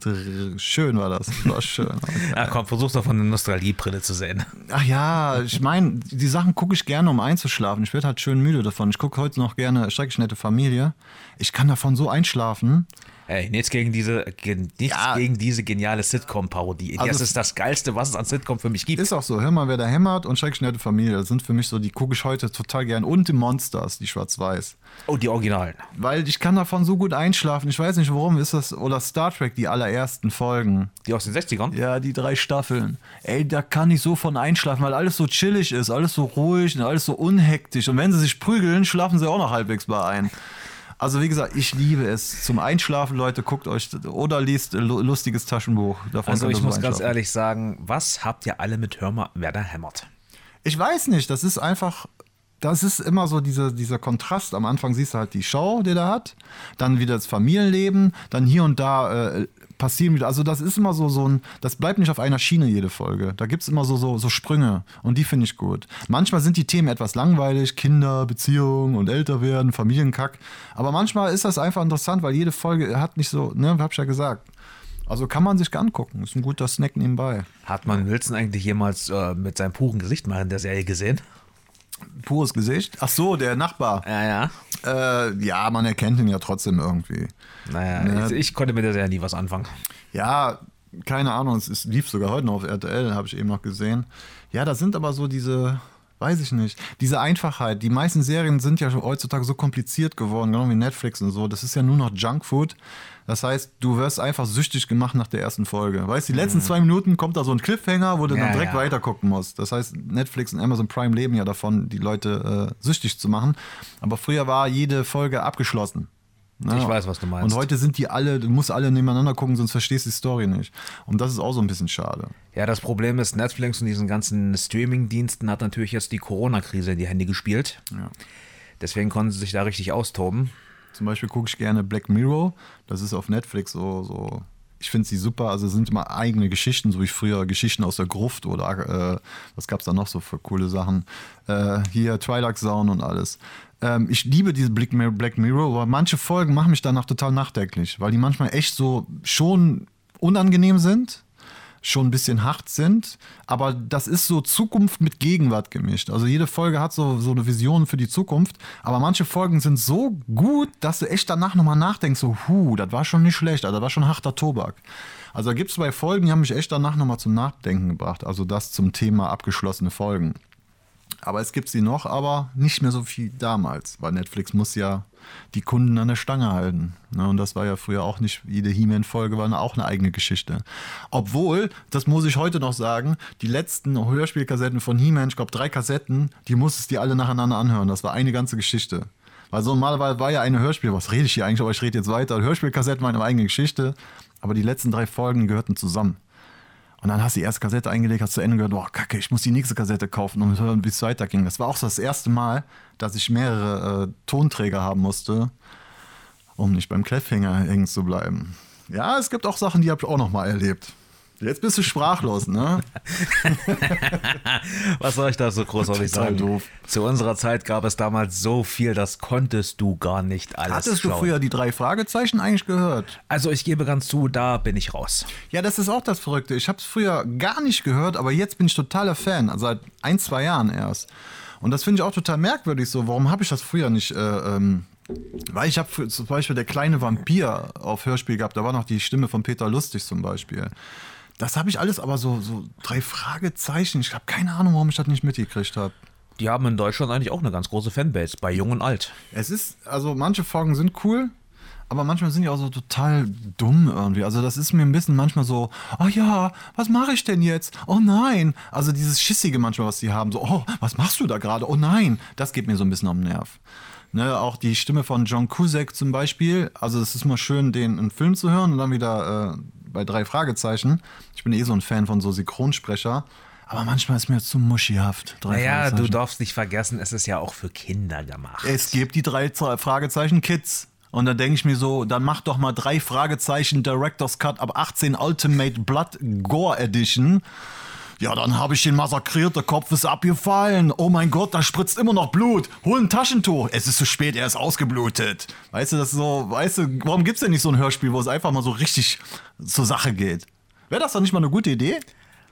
Speaker 1: Schön war das. War schön.
Speaker 2: Ja, komm, versuch's doch von der Nostalgiebrille zu sehen.
Speaker 1: Ach ja, ich meine, die Sachen gucke ich gerne, um einzuschlafen. Ich werde halt schön müde davon. Ich gucke heute noch gerne Schrecklich nette Familie. Ich kann davon so einschlafen.
Speaker 2: Ey, nichts gegen diese, ge- nichts
Speaker 1: Ja.
Speaker 2: gegen diese geniale Sitcom-Parodie.
Speaker 1: Also-
Speaker 2: das ist das Geilste, was es an Sitcom für mich gibt.
Speaker 1: Ist auch so. Hör mal, wer da hämmert und Schrecklich nette Familie. Das sind für mich so, die gucke ich heute total gern. Und die Monsters, die schwarz-weiß.
Speaker 2: Oh, die Originalen.
Speaker 1: Weil ich kann davon so gut einschlafen. Ich weiß nicht, warum ist das. Oder Star Trek, die allerersten Folgen.
Speaker 2: Die aus den 60ern?
Speaker 1: Ja, die drei Staffeln. Ey, da kann ich so von einschlafen, weil alles so chillig ist, alles so ruhig und alles so unhektisch. Und wenn sie sich prügeln, schlafen sie auch noch halbwegs bei ein. Also wie gesagt, ich liebe es. Zum Einschlafen, Leute, guckt euch oder liest lustiges Taschenbuch. Davon
Speaker 2: Also ich muss ganz ehrlich sagen, was habt ihr alle mit Hör mal, wer da hämmert?
Speaker 1: Ich weiß nicht, das ist einfach, das ist immer so dieser, dieser Kontrast. Am Anfang siehst du halt die Show, die der hat, dann wieder das Familienleben, dann hier und da äh, passieren wieder. Also das ist immer so, so ein, das bleibt nicht auf einer Schiene jede Folge. Da gibt es immer so, so, so Sprünge und die finde ich gut. Manchmal sind die Themen etwas langweilig, Kinder, Beziehungen und älter werden, Familienkack. Aber manchmal ist das einfach interessant, weil jede Folge hat nicht so, ne, hab ich ja gesagt. Also kann man sich angucken. Ist ein guter Snack nebenbei.
Speaker 2: Hat man Wilson eigentlich jemals äh, mit seinem puren Gesicht mal in der Serie gesehen?
Speaker 1: Pures Gesicht. Ach so, der Nachbar.
Speaker 2: Ja, ja.
Speaker 1: Äh, ja, man erkennt ihn ja trotzdem irgendwie.
Speaker 2: Naja,
Speaker 1: Ja.
Speaker 2: ich, ich konnte mit der Serie nie was anfangen.
Speaker 1: Ja, keine Ahnung, es, es lief sogar heute noch auf RTL, habe ich eben noch gesehen. Ja, da sind aber so diese, weiß ich nicht, diese Einfachheit. Die meisten Serien sind ja heutzutage so kompliziert geworden, genau wie Netflix und so. Das ist ja nur noch Junkfood. Das heißt, du wirst einfach süchtig gemacht nach der ersten Folge. Weißt du, die letzten zwei Minuten kommt da so ein Cliffhanger, wo du
Speaker 2: Ja,
Speaker 1: dann direkt
Speaker 2: ja.
Speaker 1: weiter gucken musst. Das heißt, Netflix und Amazon Prime leben ja davon, die Leute äh, süchtig zu machen. Aber früher war jede Folge abgeschlossen. Ne?
Speaker 2: Ich weiß, was du meinst.
Speaker 1: Und heute sind die alle, du musst alle nebeneinander gucken, sonst verstehst du die Story nicht. Und das ist auch so ein bisschen schade.
Speaker 2: Ja, das Problem ist, Netflix und diesen ganzen Streaming-Diensten hat natürlich jetzt die Corona-Krise in die Hände gespielt.
Speaker 1: Ja.
Speaker 2: Deswegen konnten sie sich da richtig austoben.
Speaker 1: Zum Beispiel gucke ich gerne Black Mirror. Das ist auf Netflix so, so ich finde sie super. Also sind immer eigene Geschichten, so wie früher Geschichten aus der Gruft oder äh, was gab es da noch so für coole Sachen. Äh, hier Twilight Zone und alles. Ähm, ich liebe diese Black Mirror, Black Mirror, aber manche Folgen machen mich danach total nachdenklich, weil die manchmal echt so schon unangenehm sind schon ein bisschen hart sind, aber das ist so Zukunft mit Gegenwart gemischt. Also jede Folge hat so, so eine Vision für die Zukunft, aber manche Folgen sind so gut, dass du echt danach nochmal nachdenkst, so, hu, das war schon nicht schlecht, also das war schon harter Tobak. Also da gibt es zwei Folgen, die haben mich echt danach nochmal zum Nachdenken gebracht, also das zum Thema abgeschlossene Folgen. Aber es gibt sie noch, aber nicht mehr so viel damals, weil Netflix muss ja die Kunden an der Stange halten. Ne, und das war ja früher auch nicht, jede He-Man-Folge war auch eine eigene Geschichte. Obwohl, das muss ich heute noch sagen, die letzten Hörspielkassetten von He-Man, ich glaube drei Kassetten, die musstest du alle nacheinander anhören. Das war eine ganze Geschichte. Weil so normalerweise war ja eine Hörspiel, was rede ich hier eigentlich, aber ich rede jetzt weiter. Hörspielkassetten waren eine eigene Geschichte, aber die letzten drei Folgen gehörten zusammen. Und dann hast du die erste Kassette eingelegt, hast zu Ende gehört, boah, kacke, ich muss die nächste Kassette kaufen und hören, wie es weiterging. Das war auch so das erste Mal, dass ich mehrere äh, Tonträger haben musste, um nicht beim Cliffhanger hängen zu bleiben. Ja, es gibt auch Sachen, die habe ich auch noch mal erlebt. Jetzt bist du sprachlos, ne?
Speaker 2: Was soll ich da so großartig
Speaker 1: Total
Speaker 2: sagen?
Speaker 1: doof.
Speaker 2: Zu unserer Zeit gab es damals so viel, das konntest du gar nicht alles
Speaker 1: Hattest du
Speaker 2: schauen.
Speaker 1: früher die drei Fragezeichen eigentlich gehört?
Speaker 2: Also ich gebe ganz zu, da bin ich raus.
Speaker 1: Ja, das ist auch das Verrückte. Ich habe es früher gar nicht gehört, aber jetzt bin ich totaler Fan. Also seit ein, zwei Jahren erst. Und das finde ich auch total merkwürdig so. Warum habe ich das früher nicht? Äh, ähm, weil ich habe zum Beispiel der kleine Vampir auf Hörspiel gehabt. Da war noch die Stimme von Peter Lustig zum Beispiel. Das habe ich alles aber so, so drei Fragezeichen. Ich habe keine Ahnung, warum ich das nicht mitgekriegt habe.
Speaker 2: Die haben in Deutschland eigentlich auch eine ganz große Fanbase, bei Jung und Alt.
Speaker 1: Es ist, also manche Folgen sind cool, aber manchmal sind die auch so total dumm irgendwie. Also das ist mir ein bisschen manchmal so, oh ja, was mache ich denn jetzt? Oh nein. Also dieses Schissige manchmal, was die haben, so, oh, was machst du da gerade? Oh nein. Das geht mir so ein bisschen am Nerv. Ne, auch die Stimme von John Cusack zum Beispiel. Also es ist mal schön, den in Film zu hören und dann wieder äh, bei drei Fragezeichen. Ich bin eh so ein Fan von so Synchronsprecher. Aber manchmal ist mir zu muschihaft. Drei
Speaker 2: Naja, du darfst nicht vergessen, es ist ja auch für Kinder gemacht.
Speaker 1: Es gibt die drei Fra- Fragezeichen Kids. Und dann denke ich mir so, dann mach doch mal drei Fragezeichen Director's Cut ab 18 Ultimate Blood Gore Edition. Ja, dann habe ich den massakriert, der Kopf ist abgefallen. Oh mein Gott, da spritzt immer noch Blut. Hol ein Taschentuch. Es ist zu spät, er ist ausgeblutet. Weißt du, das ist so, weißt du, warum gibt's denn nicht so ein Hörspiel, wo es einfach mal so richtig zur Sache geht? Wäre das doch nicht mal eine gute Idee?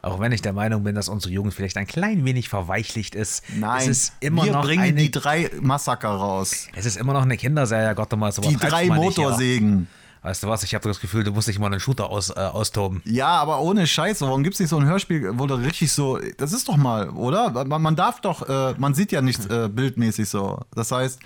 Speaker 2: Auch wenn ich der Meinung bin, dass unsere Jugend vielleicht ein klein wenig verweichlicht ist.
Speaker 1: Nein,
Speaker 2: es ist immer
Speaker 1: wir
Speaker 2: noch
Speaker 1: bringen
Speaker 2: eine,
Speaker 1: die drei Massaker raus.
Speaker 2: Es ist immer noch eine Kinderserie, Gott mal so
Speaker 1: Die drei Motorsägen.
Speaker 2: Weißt du was, ich habe das Gefühl, du musst dich mal einen Shooter aus, äh, austoben.
Speaker 1: Ja, aber ohne Scheiße. Warum gibt es nicht so ein Hörspiel, wo du richtig so. Das ist doch mal, oder? Man, man darf doch, äh, man sieht ja nicht äh, bildmäßig so. Das heißt,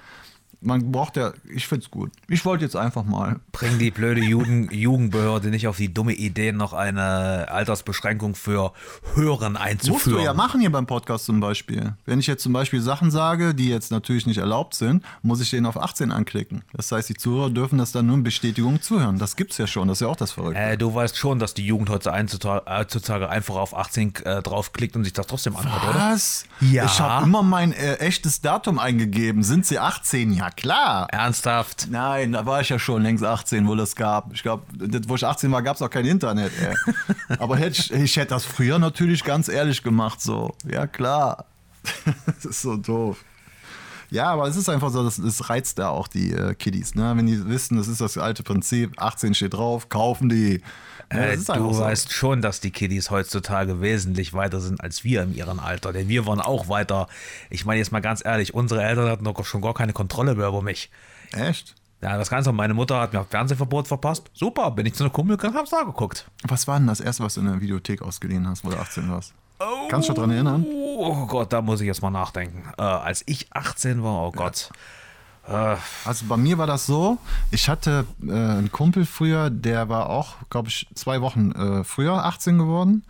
Speaker 1: man braucht ja. Ich find's gut. Ich wollte jetzt einfach mal.
Speaker 2: Bring die blöde Jugend, Jugendbehörde nicht auf die dumme Idee, noch eine Altersbeschränkung für Hören
Speaker 1: Musst du
Speaker 2: einzuführen.
Speaker 1: ja machen hier beim Podcast zum Beispiel. Wenn ich jetzt zum Beispiel Sachen sage, die jetzt natürlich nicht erlaubt sind, muss ich den auf 18 anklicken. Das heißt, die Zuhörer dürfen das dann nur in Bestätigung zuhören. Das gibt's ja schon. Das ist ja auch das Verrückte.
Speaker 2: Äh, du weißt schon, dass die Jugend heutzutage, heutzutage einfach auf 18 äh, draufklickt und sich das trotzdem anhört, oder?
Speaker 1: Was?
Speaker 2: Ja.
Speaker 1: Ich habe immer mein äh, echtes Datum eingegeben. Sind sie 18? Ja, klar.
Speaker 2: Ernsthaft?
Speaker 1: Nein, da war ich ja schon längst 18, wo das gab. Ich glaube, wo ich 18 war, gab es auch kein Internet. Ey. Aber hätte ich, ich hätte das früher natürlich ganz ehrlich gemacht. So, ja klar. das ist so doof. Ja, aber es ist einfach so, das, das reizt da auch die äh, Kiddies. Ne? Wenn die wissen, das ist das alte Prinzip, 18 steht drauf, kaufen die. Ja,
Speaker 2: Äh, du
Speaker 1: so.
Speaker 2: weißt schon, dass die Kiddies heutzutage wesentlich weiter sind als wir in ihrem Alter. Denn wir waren auch weiter. Ich meine jetzt mal ganz ehrlich, unsere Eltern hatten doch schon gar keine Kontrolle mehr über mich.
Speaker 1: Echt?
Speaker 2: Ja, das Ganze. Meine Mutter hat mir Fernsehverbot verpasst. Super, bin ich zu einer Kumpel gegangen, hab's da geguckt.
Speaker 1: Was war denn das erste, was du in der Videothek ausgeliehen hast, wo du 18 warst? Kannst du daran erinnern?
Speaker 2: Oh Gott, da muss ich jetzt mal nachdenken. Äh, als ich 18 war, oh Gott.
Speaker 1: Also bei mir war das so, ich hatte äh, einen Kumpel früher, der war auch, glaube ich, zwei Wochen äh, früher 18 geworden.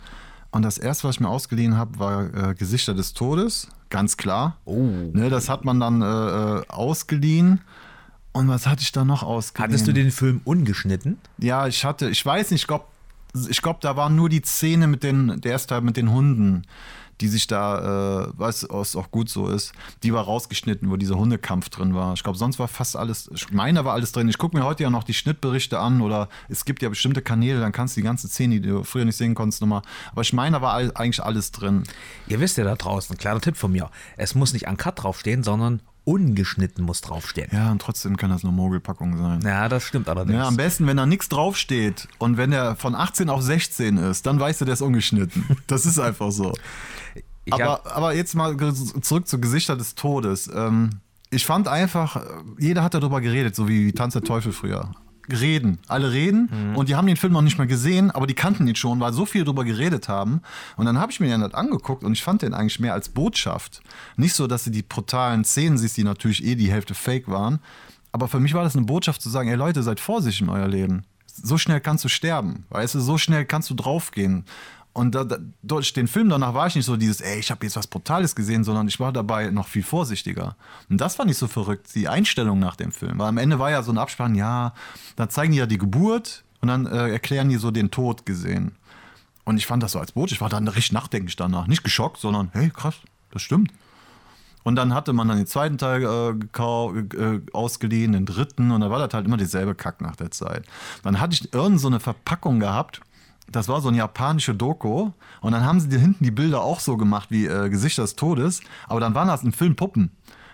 Speaker 1: Und das erste, was ich mir ausgeliehen habe, war äh, Gesichter des Todes, ganz klar.
Speaker 2: Oh.
Speaker 1: Ne, das hat man dann äh, äh, ausgeliehen. Und was hatte ich da noch ausgeliehen?
Speaker 2: Hattest du den Film ungeschnitten?
Speaker 1: Ja, ich hatte, ich weiß nicht, ich glaube, ich glaub, da waren nur die Szene mit den, der erste Teil mit den Hunden, die sich da, äh, was auch gut so ist, die war rausgeschnitten, wo dieser Hundekampf drin war. Ich glaube, sonst war fast alles, ich meine, war alles drin. Ich gucke mir heute ja noch die Schnittberichte an oder es gibt ja bestimmte Kanäle, dann kannst du die ganze Szene, die du früher nicht sehen konntest, nochmal. Aber ich meine, da war all, eigentlich alles drin.
Speaker 2: Ihr wisst ja da draußen, kleiner Tipp von mir. Es muss nicht an Cut draufstehen, sondern ungeschnitten muss draufstehen.
Speaker 1: Ja, und trotzdem kann das eine Mogelpackung sein.
Speaker 2: Ja, das stimmt allerdings.
Speaker 1: Ja, am besten, wenn da nichts draufsteht und wenn der von 18 auf 16 ist, dann weißt du, der ist ungeschnitten. Das ist einfach so. Aber, aber jetzt mal zurück zu Gesichter des Todes. Ähm, ich fand einfach, jeder hat darüber geredet, so wie Tanz der Teufel früher. Reden, alle reden
Speaker 2: Mhm.
Speaker 1: und die haben den Film noch nicht mal gesehen, aber die kannten ihn schon, weil so viel darüber geredet haben. Und dann habe ich mir den halt angeguckt und ich fand den eigentlich mehr als Botschaft. Nicht so, dass du die brutalen Szenen siehst, die natürlich eh die Hälfte fake waren. Aber für mich war das eine Botschaft zu sagen, ey Leute, seid vorsichtig in euer Leben. So schnell kannst du sterben. Weißt du, so schnell kannst du draufgehen. Und da, da, durch den Film danach war ich nicht so dieses, ey, ich habe jetzt was Brutales gesehen, sondern ich war dabei noch viel vorsichtiger. Und das fand ich so verrückt, die Einstellung nach dem Film. Weil am Ende war ja so ein Abspann, ja, da zeigen die ja die Geburt und dann äh, erklären die so den Tod gesehen. Und ich fand das so als Boot. Ich war dann richtig nachdenklich danach. Nicht geschockt, sondern hey, krass, das stimmt. Und dann hatte man dann den zweiten Teil äh, äh, ausgeliehen, den dritten, und dann war das halt immer dieselbe Kack nach der Zeit. Dann hatte ich irgend so Verpackung gehabt, das war so eine japanische Doku, und dann haben sie dir hinten die Bilder auch so gemacht wie äh, Gesichter des Todes, aber dann waren das im Film Puppen.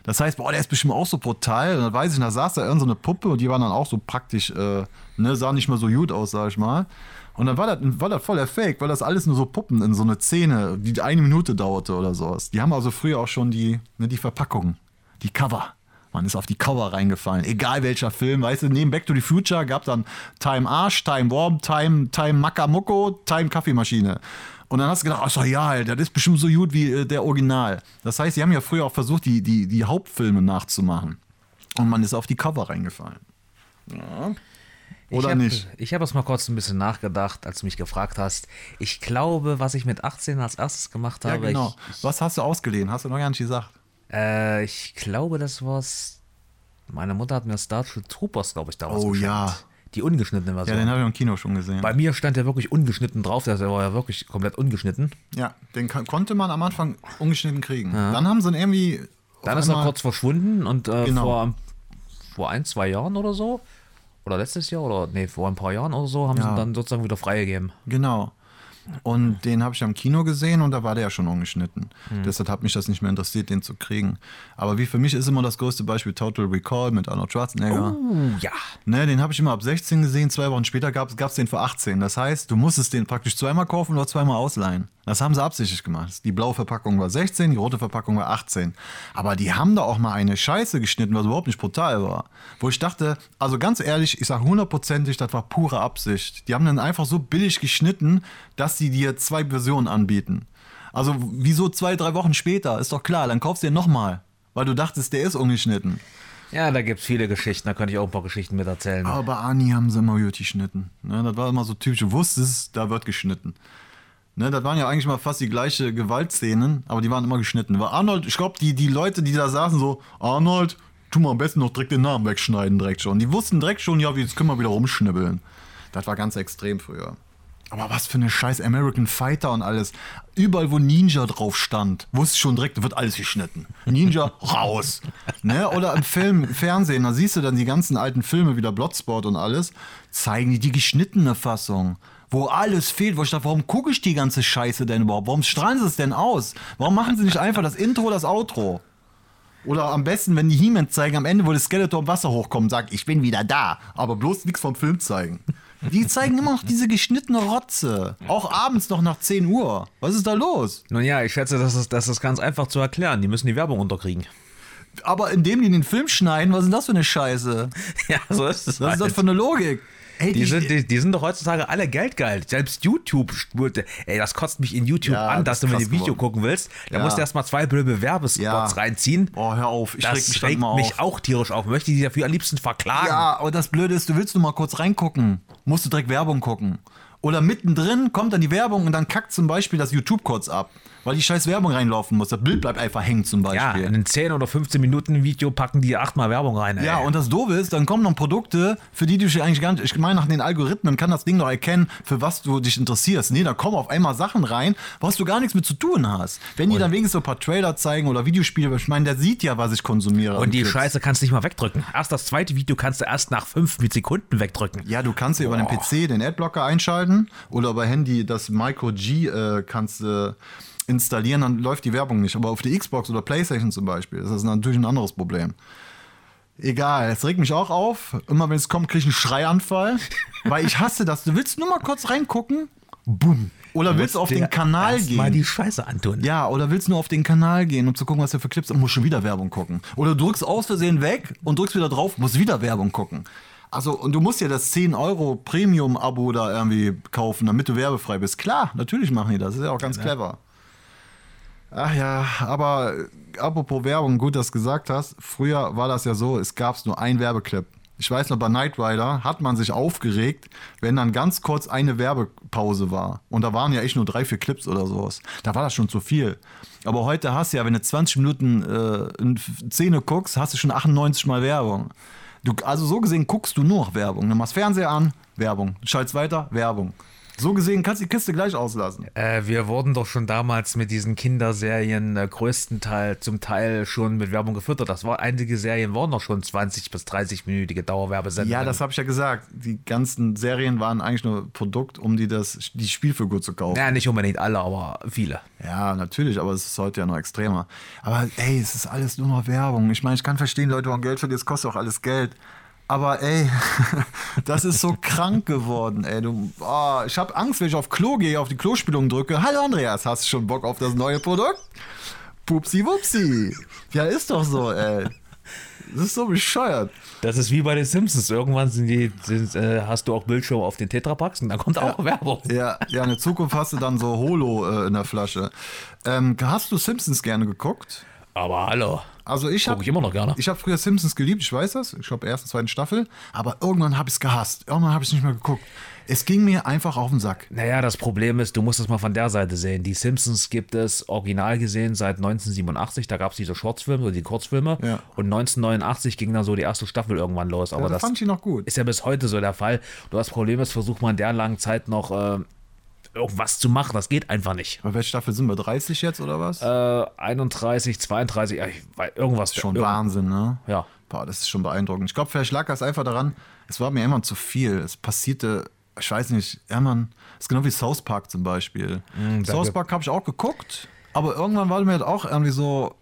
Speaker 1: Das heißt, boah, der ist bestimmt auch so brutal. Und dann weiß ich, da saß da irgend so eine Puppe und die war dann auch so praktisch, äh, ne, sah nicht mehr so gut aus, sag ich mal. Und dann war das, war das voll der Fake, weil das alles nur so Puppen in so eine Szene, die eine Minute dauerte oder sowas. Die haben also früher auch schon die, ne, die Verpackung, die Cover. Man ist auf die Cover reingefallen. Egal welcher Film, weißt du, neben Back to the Future gab dann Time Arsch, Time Warm, Time, Time Makamoko, Time Kaffeemaschine. Und dann hast du gedacht, ach so, ja, das ist bestimmt so gut wie äh, der Original. Das heißt, sie haben ja früher auch versucht, die, die, die Hauptfilme nachzumachen. Und man ist auf die Cover reingefallen. Ja. Oder
Speaker 2: ich hab,
Speaker 1: nicht?
Speaker 2: Ich habe es mal kurz ein bisschen nachgedacht, als du mich gefragt hast. Ich glaube, was ich mit 18 als erstes gemacht
Speaker 1: Ja,
Speaker 2: habe,
Speaker 1: genau.
Speaker 2: ich,
Speaker 1: Was hast du ausgeliehen? Hast du noch gar nicht gesagt.
Speaker 2: Äh, ich glaube, das war's. Meine Mutter hat mir Starship Troopers, glaube ich, damals
Speaker 1: Oh,
Speaker 2: geschenkt.
Speaker 1: ja.
Speaker 2: Die ungeschnittene
Speaker 1: Ja,
Speaker 2: Version.
Speaker 1: den habe ich im Kino schon gesehen.
Speaker 2: Bei mir stand der wirklich ungeschnitten drauf, der war ja wirklich komplett ungeschnitten.
Speaker 1: Ja, den konnte man am Anfang ungeschnitten kriegen. Dann haben sie ihn irgendwie.
Speaker 2: Dann ist er kurz verschwunden und äh,
Speaker 1: Genau.
Speaker 2: vor, vor ein, zwei Jahren oder so, oder letztes Jahr, oder nee, vor ein paar Jahren oder so, haben
Speaker 1: Ja.
Speaker 2: sie ihn dann sozusagen wieder freigegeben.
Speaker 1: Genau. Und den habe ich am Kino gesehen und da war der ja schon ungeschnitten.
Speaker 2: Hm.
Speaker 1: Deshalb hat mich das nicht mehr interessiert, den zu kriegen. Aber wie für mich ist immer das größte Beispiel Total Recall mit Arnold Schwarzenegger.
Speaker 2: Uh, ja.
Speaker 1: Ne, den habe ich immer ab 16 gesehen, zwei Wochen später gab es den für 18. Das heißt, du musstest den praktisch zweimal kaufen oder zweimal ausleihen. Das haben sie absichtlich gemacht. Die blaue Verpackung war 16, die rote Verpackung war 18. Aber die haben da auch mal eine Scheiße geschnitten, was überhaupt nicht brutal war. Wo ich dachte, also ganz ehrlich, ich sage hundertprozentig, das war pure Absicht. Die haben dann einfach so billig geschnitten, dass sie dir zwei Versionen anbieten. Also wieso zwei, drei Wochen später? Ist doch klar, dann kaufst du den nochmal. Weil du dachtest, der ist ungeschnitten.
Speaker 2: Ja, da gibt es viele Geschichten, da könnte ich auch ein paar Geschichten mit erzählen.
Speaker 1: Aber Ani haben sie immer gut geschnitten. Ne, das war immer so typisch, du wusstest, da wird geschnitten. Ne, das waren ja eigentlich mal fast die gleiche Gewaltszenen, aber die waren immer geschnitten. Weil Arnold, ich glaube, die, die Leute, die da saßen, so, Arnold, tu mal am besten noch direkt den Namen wegschneiden, direkt schon. Die wussten direkt schon, ja, jetzt können wir wieder rumschnibbeln. Das war ganz extrem früher. Aber was für eine scheiß American Fighter und alles. Überall, wo Ninja drauf stand, wusste ich schon direkt, wird alles geschnitten. Ninja raus. Ne? Oder im Film, im Fernsehen, da siehst du dann die ganzen alten Filme, wie der Bloodsport und alles, zeigen die die geschnittene Fassung. Wo alles fehlt, wo ich dachte, warum gucke ich die ganze Scheiße denn überhaupt? Warum strahlen sie es denn aus? Warum machen sie nicht einfach das Intro, das Outro? Oder am besten, wenn die He-Man zeigen, am Ende, wo das Skeletor im Wasser hochkommt, sagt, ich bin wieder da. Aber bloß nichts vom Film zeigen. Die zeigen immer noch diese geschnittene Rotze. Auch abends noch nach 10 Uhr. Was ist da los?
Speaker 2: Nun ja, ich schätze, das ist, das ist ganz einfach zu erklären. Die müssen die Werbung unterkriegen.
Speaker 1: Aber indem die den Film schneiden, was ist denn das für eine Scheiße?
Speaker 2: Ja, so ist es.
Speaker 1: Was ist das
Speaker 2: halt.
Speaker 1: für eine Logik? Ey,
Speaker 2: Die sind, die, die sind doch heutzutage alle geldgeil. Selbst YouTube, spurte- ey, das kotzt mich in YouTube
Speaker 1: Ja,
Speaker 2: an,
Speaker 1: das
Speaker 2: dass
Speaker 1: ist
Speaker 2: du mir ein Video
Speaker 1: geworden.
Speaker 2: gucken willst. Da
Speaker 1: Ja.
Speaker 2: musst du erstmal zwei blöde Werbespots
Speaker 1: Ja.
Speaker 2: reinziehen.
Speaker 1: oh, hör auf. Ich reg mich
Speaker 2: das regt mich auch tierisch auf. Möchte ich die dafür am liebsten verklagen.
Speaker 1: Ja, aber das Blöde ist, du willst nur mal kurz reingucken. Musst du direkt Werbung gucken. Oder mittendrin kommt dann die Werbung und dann kackt zum Beispiel das YouTube kurz ab. Weil die scheiß Werbung reinlaufen muss. Das Bild bleibt einfach hängen zum
Speaker 2: Ja,
Speaker 1: Beispiel.
Speaker 2: in ein 10 oder 15 Minuten Video packen die achtmal Werbung rein. Ey.
Speaker 1: Ja, und das Doofe ist, dann kommen noch Produkte, für die du dich eigentlich gar nicht. Ich meine, nach den Algorithmen kann das Ding doch erkennen, für was du dich interessierst. Nee, da kommen auf einmal Sachen rein, was du gar nichts mit zu tun hast. Wenn die dann wenigstens so ein paar Trailer zeigen oder Videospiele, ich meine, der sieht ja, was ich konsumiere.
Speaker 2: Und die
Speaker 1: Clips.
Speaker 2: Scheiße kannst du nicht mal wegdrücken. Erst das zweite Video kannst du erst nach 5 Sekunden wegdrücken.
Speaker 1: Ja, du kannst ja über den PC den Adblocker einschalten oder über Handy das Micro G äh, kannst du installieren, dann läuft die Werbung nicht. Aber auf der Xbox oder Playstation zum Beispiel ist das natürlich ein anderes Problem. Egal, es regt mich auch auf. Immer wenn es kommt, kriege ich einen Schreianfall, weil ich hasse das. Du willst nur mal kurz reingucken, bumm. Oder willst du auf den Kanal
Speaker 2: erst mal
Speaker 1: gehen?
Speaker 2: die Scheiße antun.
Speaker 1: Ja, oder willst du nur auf den Kanal gehen, um zu gucken, was der für Clips und musst schon wieder Werbung gucken. Oder du drückst aus Versehen weg und drückst wieder drauf, musst wieder Werbung gucken. Also, und du musst ja das 10 Euro Premium-Abo da irgendwie kaufen, damit du werbefrei bist. Klar, natürlich machen die das. ist ja auch ganz clever. Ach ja, aber äh, apropos Werbung, gut, dass du gesagt hast. Früher war das ja so, es gab nur einen Werbeclip. Ich weiß noch, bei Knight Rider hat man sich aufgeregt, wenn dann ganz kurz eine Werbepause war. Und da waren ja echt nur drei, vier Clips oder sowas. Da war das schon zu viel. Aber heute hast du ja, wenn du 20 Minuten äh, in Szene guckst, hast du schon 98 Mal Werbung. Du, also so gesehen guckst du nur noch Werbung. Du machst Fernseher an, Werbung. Du weiter, Werbung. So gesehen kannst du die Kiste gleich auslassen.
Speaker 2: Äh, wir wurden doch schon damals mit diesen Kinderserien äh, größtenteils zum Teil schon mit Werbung gefüttert. Das war einige Serien waren doch schon 20 bis 30 minütige Dauerwerbesendungen.
Speaker 1: Ja, das habe ich ja gesagt. Die ganzen Serien waren eigentlich nur Produkt, um die das die Spielfigur zu kaufen.
Speaker 2: Ja, nicht unbedingt alle, aber viele.
Speaker 1: Ja, natürlich, aber es ist heute ja noch extremer. Aber ey, es ist alles nur noch Werbung. Ich meine, ich kann verstehen, Leute wollen Geld verdienen, es kostet auch alles Geld. Aber ey, das ist so krank geworden, ey. Du, oh, ich habe Angst, wenn ich auf Klo gehe, auf die Klospülung drücke. Hallo Andreas, hast du schon Bock auf das neue Produkt? Pupsi wupsi. Ja, ist doch so, ey. Das ist so bescheuert.
Speaker 2: Das ist wie bei den Simpsons. Irgendwann sind die, sind, äh, hast du auch Bildschirme auf den Tetrapacks und dann kommt auch Werbung.
Speaker 1: Ja, ja, in der Zukunft hast du dann so Holo äh, in der Flasche. Ähm, hast du Simpsons gerne geguckt?
Speaker 2: Aber hallo.
Speaker 1: Also ich habe
Speaker 2: ich immer noch gerne.
Speaker 1: Ich habe früher Simpsons geliebt, ich weiß das. Ich glaube, erste, zweite Staffel. Aber irgendwann habe ich es gehasst. Irgendwann habe ich es nicht mehr geguckt. Es ging mir einfach auf den Sack.
Speaker 2: Naja, das Problem ist, du musst es mal von der Seite sehen. Die Simpsons gibt es original gesehen seit 1987. Da gab es diese Shortsfilme oder die Kurzfilme.
Speaker 1: Ja.
Speaker 2: Und 1989 ging dann so die erste Staffel irgendwann los. Aber
Speaker 1: Ja, das
Speaker 2: das
Speaker 1: fand ich noch gut.
Speaker 2: ist ja bis heute so der Fall. Du das Problem ist, versucht man in der langen Zeit noch äh, irgendwas zu machen. Das geht einfach nicht.
Speaker 1: Bei welcher Staffel sind wir? 30 jetzt oder was?
Speaker 2: Äh, 31, 32, ja, weiß, irgendwas
Speaker 1: schon
Speaker 2: irg-
Speaker 1: Wahnsinn, ne?
Speaker 2: Ja.
Speaker 1: Boah, das ist schon beeindruckend. Ich glaube, vielleicht lag das einfach daran, es war mir immer zu viel. Es passierte, ich weiß nicht, ja, man, es ist genau wie South Park zum Beispiel.
Speaker 2: da
Speaker 1: South Park habe ich auch geguckt, aber irgendwann war mir halt auch irgendwie so,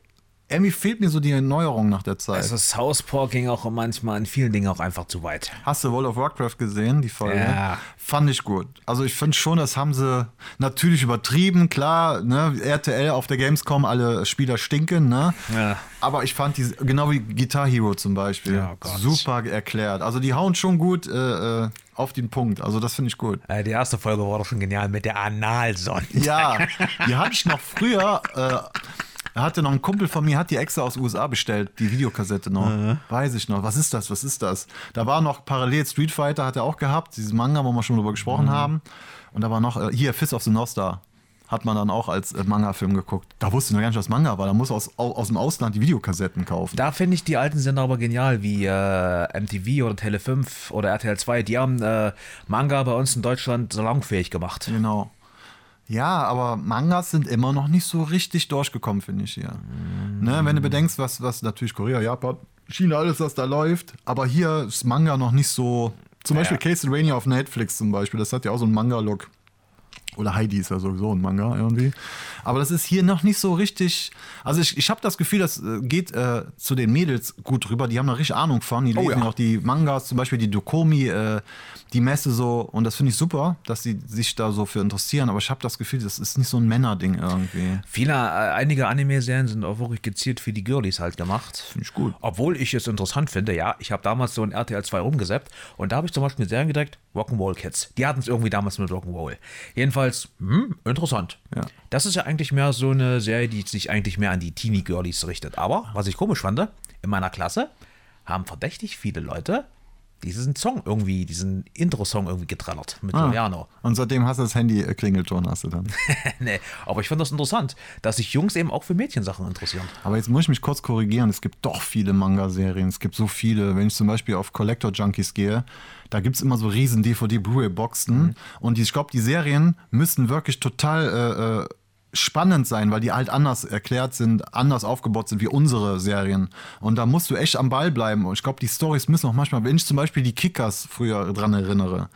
Speaker 1: irgendwie fehlt mir so die Erneuerung nach der Zeit.
Speaker 2: Also South Park ging auch manchmal in vielen Dingen auch einfach zu weit.
Speaker 1: Hast du World of Warcraft gesehen, die Folge?
Speaker 2: Ja.
Speaker 1: Fand ich gut. Also ich finde schon, das haben sie natürlich übertrieben. Klar, ne, RTL auf der Gamescom, alle Spieler stinken, ne?
Speaker 2: Ja.
Speaker 1: Aber ich fand die, genau wie Guitar Hero zum Beispiel,
Speaker 2: Ja, oh
Speaker 1: super erklärt. Also die hauen schon gut äh, äh, auf den Punkt. Also das finde ich gut.
Speaker 2: Äh, die erste Folge war doch schon genial mit der Analsonde.
Speaker 1: Ja, die hatte ich noch früher. Äh, da hatte noch ein Kumpel von mir, hat die extra aus den USA bestellt, die Videokassette noch. Weiß ich noch. Was ist das? Was ist das? Da war noch parallel Street Fighter, hat er auch gehabt, dieses Manga, wo wir schon drüber gesprochen haben. Und da war noch, äh, hier, Fist of the North Star. Hat man dann auch als äh, Manga-Film geguckt. Da wusste ich noch gar nicht, was Manga war. Da muss aus, au- aus dem Ausland die Videokassetten kaufen.
Speaker 2: Da finde ich die alten Sender aber genial, wie äh, MTV oder Tele 5 oder RTL 2. Die haben äh, Manga bei uns in Deutschland salonfähig gemacht.
Speaker 1: Genau. Ja, aber Mangas sind immer noch nicht so richtig durchgekommen, finde ich hier. Ne, wenn du bedenkst, was, was natürlich Korea, Japan, China, alles, was da läuft, aber hier ist Manga noch nicht so. Zum Beispiel Castlevania auf Netflix zum Beispiel, das hat ja auch so einen Manga-Look. Oder Heidi ist ja sowieso ein Manga irgendwie. Aber das ist hier noch nicht so richtig. Also ich, ich habe das Gefühl, das äh, geht äh, zu den Mädels gut rüber. Die haben da richtig Ahnung von. Die lesen
Speaker 2: ja.
Speaker 1: auch die Mangas, zum Beispiel die Dokomi, äh, die Messe so. Und das finde ich super, dass sie sich da so für interessieren. Aber ich habe das Gefühl, das ist nicht so ein Männerding irgendwie.
Speaker 2: Viele, äh, einige Anime-Serien sind auch wirklich gezielt für die Girlies halt gemacht.
Speaker 1: Finde ich gut.
Speaker 2: Obwohl ich es interessant finde, ja, ich habe damals so ein RTL 2 rumgesappt und da habe ich zum Beispiel Serien gedeckt, Rock'n'Roll Kids. Die hatten es irgendwie damals mit Rock'n'Roll. Jedenfalls, hm, interessant.
Speaker 1: Ja.
Speaker 2: Das ist ja eigentlich mehr so eine Serie, die sich eigentlich mehr an die Teenie-Girlies richtet. Aber, was ich komisch fand, in meiner Klasse haben verdächtig viele Leute diesen Song irgendwie, diesen Intro-Song irgendwie getrellert mit Juliano.
Speaker 1: Und seitdem hast du das Handy äh, Klingelton hast du dann.
Speaker 2: nee, aber ich fand das interessant, dass sich Jungs eben auch für Mädchensachen interessieren.
Speaker 1: Aber jetzt muss ich mich kurz korrigieren. Es gibt doch viele Manga-Serien. Es gibt so viele. Wenn ich zum Beispiel auf Collector Junkies gehe, da gibt es immer so riesen DVD-Blu-ray-Boxen. Und die, ich glaube, die Serien müssen wirklich total äh, äh, spannend sein, weil die halt anders erklärt sind, anders aufgebaut sind wie unsere Serien. Und da musst du echt am Ball bleiben. Und ich glaube, die Stories müssen auch manchmal, wenn ich zum Beispiel die Kickers früher dran erinnere,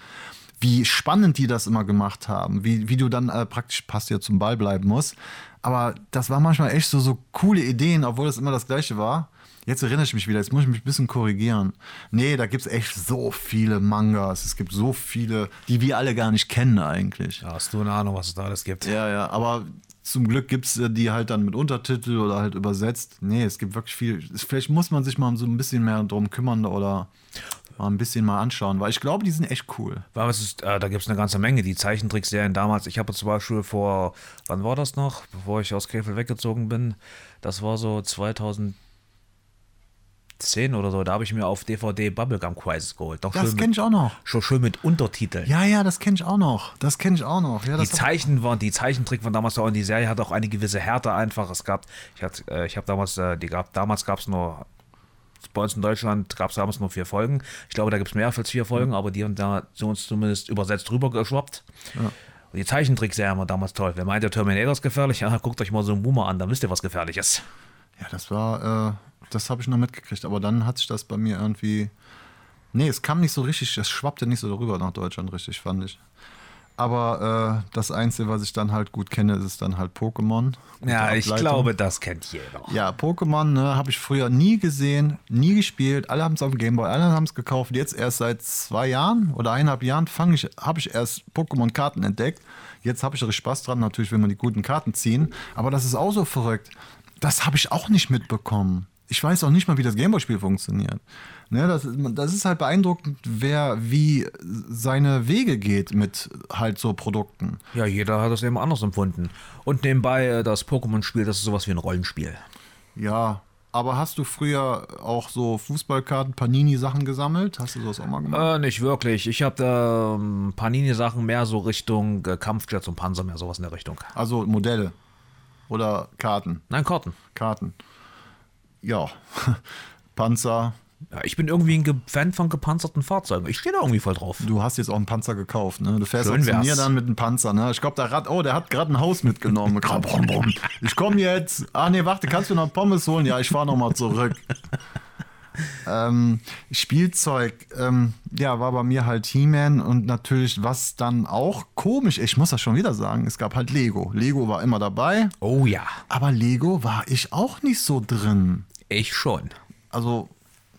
Speaker 1: wie spannend die das immer gemacht haben, wie, wie du dann äh, praktisch passt ja zum Ball bleiben musst. Aber das war manchmal echt so, so coole Ideen, obwohl das immer das Gleiche war. Jetzt erinnere ich mich wieder, jetzt muss ich mich ein bisschen korrigieren. Nee, da gibt es echt so viele Mangas. Es gibt so viele, die wir alle gar nicht kennen eigentlich.
Speaker 2: Ja, hast du eine Ahnung, was es da alles gibt?
Speaker 1: Ja, ja, aber zum Glück gibt es die halt dann mit Untertitel oder halt übersetzt. Nee, es gibt wirklich viel. Vielleicht muss man sich mal so ein bisschen mehr drum kümmern oder mal ein bisschen mal anschauen, weil ich glaube, die sind echt cool.
Speaker 2: Weil es ist, äh, da gibt es eine ganze Menge. Die Zeichentrickserien damals, ich habe zum Beispiel vor, wann war das noch, bevor ich aus Krefeld weggezogen bin? Das war so 2010 oder so. Da habe ich mir auf DVD Bubblegum Crisis geholt. Doch
Speaker 1: Das kenne ich auch noch.
Speaker 2: schon schön mit Untertiteln.
Speaker 1: Ja, ja, das kenne ich auch noch. Das kenne ich auch noch. Ja,
Speaker 2: Die Zeichen waren, die Zeichentrick von damals auch und die Serie hatte auch eine gewisse Härte einfach. Es gab, ich, hatte, äh, ich habe damals, äh, die gab, damals gab es nur bei uns in Deutschland gab es damals nur vier Folgen. Ich glaube, da gibt es mehr als vier Folgen, aber die haben da zu uns zumindest übersetzt rüber geschwappt. Ja. Und die Zeichentrickserie war damals toll. Wer meint, der Terminator ist gefährlich? Ja, guckt euch mal so einen Boomer an, dann wisst ihr, was gefährlich ist.
Speaker 1: Ja, das war, äh, das habe ich noch mitgekriegt, aber dann hat sich das bei mir irgendwie. Nee, es kam nicht so richtig, es schwappte nicht so darüber nach Deutschland richtig, fand ich. Aber äh, das Einzige, was ich dann halt gut kenne, ist dann halt Pokémon.
Speaker 2: Ja, ich glaube, das kennt jeder.
Speaker 1: Ja, Pokémon ne, habe ich früher nie gesehen, nie gespielt. Alle haben es auf dem Gameboy, alle haben es gekauft. Jetzt erst seit zwei Jahren oder eineinhalb Jahren ich, habe ich erst Pokémon-Karten entdeckt. Jetzt habe ich richtig Spaß dran, natürlich, wenn man die guten Karten ziehen. Aber das ist auch so verrückt. Das habe ich auch nicht mitbekommen. Ich weiß auch nicht mal, wie das Gameboy-Spiel funktioniert. Ne, das, das ist halt beeindruckend, wer wie seine Wege geht mit halt so Produkten.
Speaker 2: Ja, jeder hat das eben anders empfunden. Und nebenbei äh, das Pokémon-Spiel, das ist sowas wie ein Rollenspiel.
Speaker 1: Ja, aber hast du früher auch so Fußballkarten, Panini-Sachen gesammelt? Hast du sowas auch mal gemacht?
Speaker 2: Äh, nicht wirklich. Ich habe ähm, Panini-Sachen mehr so Richtung äh, Kampfjets und Panzer, mehr sowas in der Richtung.
Speaker 1: Also Modelle oder Karten?
Speaker 2: Nein, Karten.
Speaker 1: Karten. Ja, Panzer,
Speaker 2: ja, ich bin irgendwie ein Fan von gepanzerten Fahrzeugen. Ich stehe da irgendwie voll drauf.
Speaker 1: Du hast jetzt auch einen Panzer gekauft, ne? Du fährst Schön zu mir dann mit einem Panzer, ne? Ich glaube, der Rad, oh, der hat gerade ein Haus mitgenommen. ich komme jetzt. Ah, nee, warte, kannst du noch Pommes holen? Ja, ich fahre nochmal zurück. ähm, Spielzeug, ähm, ja, war bei mir halt He-Man und natürlich, was dann auch komisch, ich muss das schon wieder sagen, es gab halt Lego. Lego war immer dabei.
Speaker 2: Oh ja.
Speaker 1: Aber Lego war ich auch nicht so drin.
Speaker 2: Ich schon.
Speaker 1: Also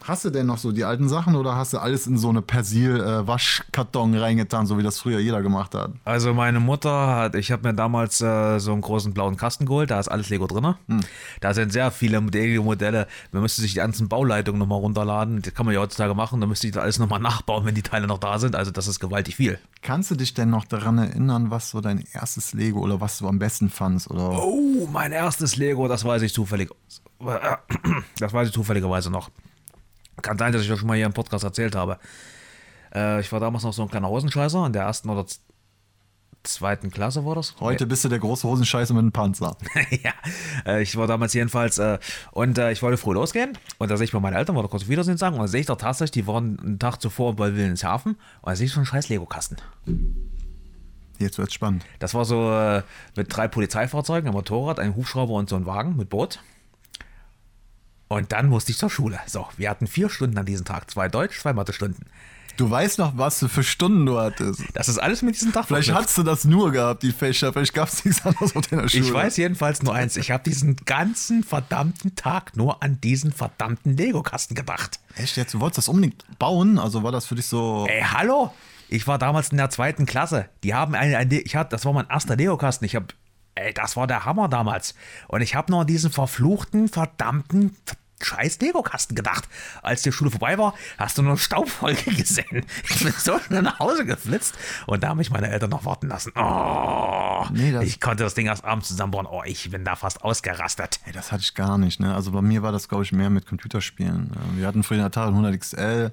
Speaker 1: Hast du denn noch so die alten Sachen oder hast du alles in so eine Persil-Waschkarton reingetan, so wie das früher jeder gemacht hat?
Speaker 2: Also meine Mutter hat, ich habe mir damals äh, so einen großen blauen Kasten geholt, da ist alles Lego drin. Hm. Da sind sehr viele Lego-Modelle. Man müsste sich die ganzen Bauleitungen nochmal runterladen. Das kann man ja heutzutage machen. Da müsste ich das alles nochmal nachbauen, wenn die Teile noch da sind. Also das ist gewaltig viel.
Speaker 1: Kannst du dich denn noch daran erinnern, was so dein erstes Lego oder was du am besten fandst? Oder?
Speaker 2: Oh, mein erstes Lego, das weiß ich zufällig. Das weiß ich zufälligerweise noch. Kann sein, dass ich das schon mal hier im Podcast erzählt habe. Äh, ich war damals noch so ein kleiner Hosenscheißer in der ersten oder zweiten Klasse war das.
Speaker 1: Heute bist du der große Hosenscheißer mit einem Panzer.
Speaker 2: ja, äh, ich war damals jedenfalls äh, und äh, ich wollte früh losgehen und da sehe ich bei meinen Eltern, wollte kurz Wiedersehen sagen und da sehe ich doch tatsächlich, die waren einen Tag zuvor bei Wilhelmshaven und da sehe ich so einen scheiß Lego-Kasten.
Speaker 1: Jetzt wird's spannend.
Speaker 2: Das war so äh, mit drei Polizeifahrzeugen, ein Motorrad, ein Hubschrauber und so ein Wagen mit Boot. Und dann musste ich zur Schule. So, wir hatten vier Stunden an diesem Tag. Zwei Deutsch, zwei Mathe-Stunden.
Speaker 1: Du weißt noch, was du für Stunden du hattest.
Speaker 2: Das ist alles mit diesem Tag.
Speaker 1: Vielleicht hast du das nur gehabt, die Fächer. Vielleicht gab es nichts anderes auf deiner Schule.
Speaker 2: Ich weiß jedenfalls nur eins. Ich habe diesen ganzen verdammten Tag nur an diesen verdammten Lego-Kasten gedacht.
Speaker 1: Echt jetzt? Du wolltest das unbedingt bauen? Also war das für dich so.
Speaker 2: Ey, hallo? Ich war damals in der zweiten Klasse. Die haben eine, eine ich hatte, das war mein erster Lego-Kasten. Ich habe Ey, das war der Hammer damals. Und ich habe nur an diesen verfluchten, verdammten, scheiß Lego-Kasten gedacht. Als die Schule vorbei war, hast du nur Staubfolge gesehen. Ich bin so schnell nach Hause geflitzt und da haben mich meine Eltern noch warten lassen. Oh, nee, ich konnte das Ding erst abends zusammenbauen. Oh, ich bin da fast ausgerastet.
Speaker 1: Hey, das hatte ich gar nicht. Ne? Also bei mir war das, glaube ich, mehr mit Computerspielen. Wir hatten früher den Atari 100 XL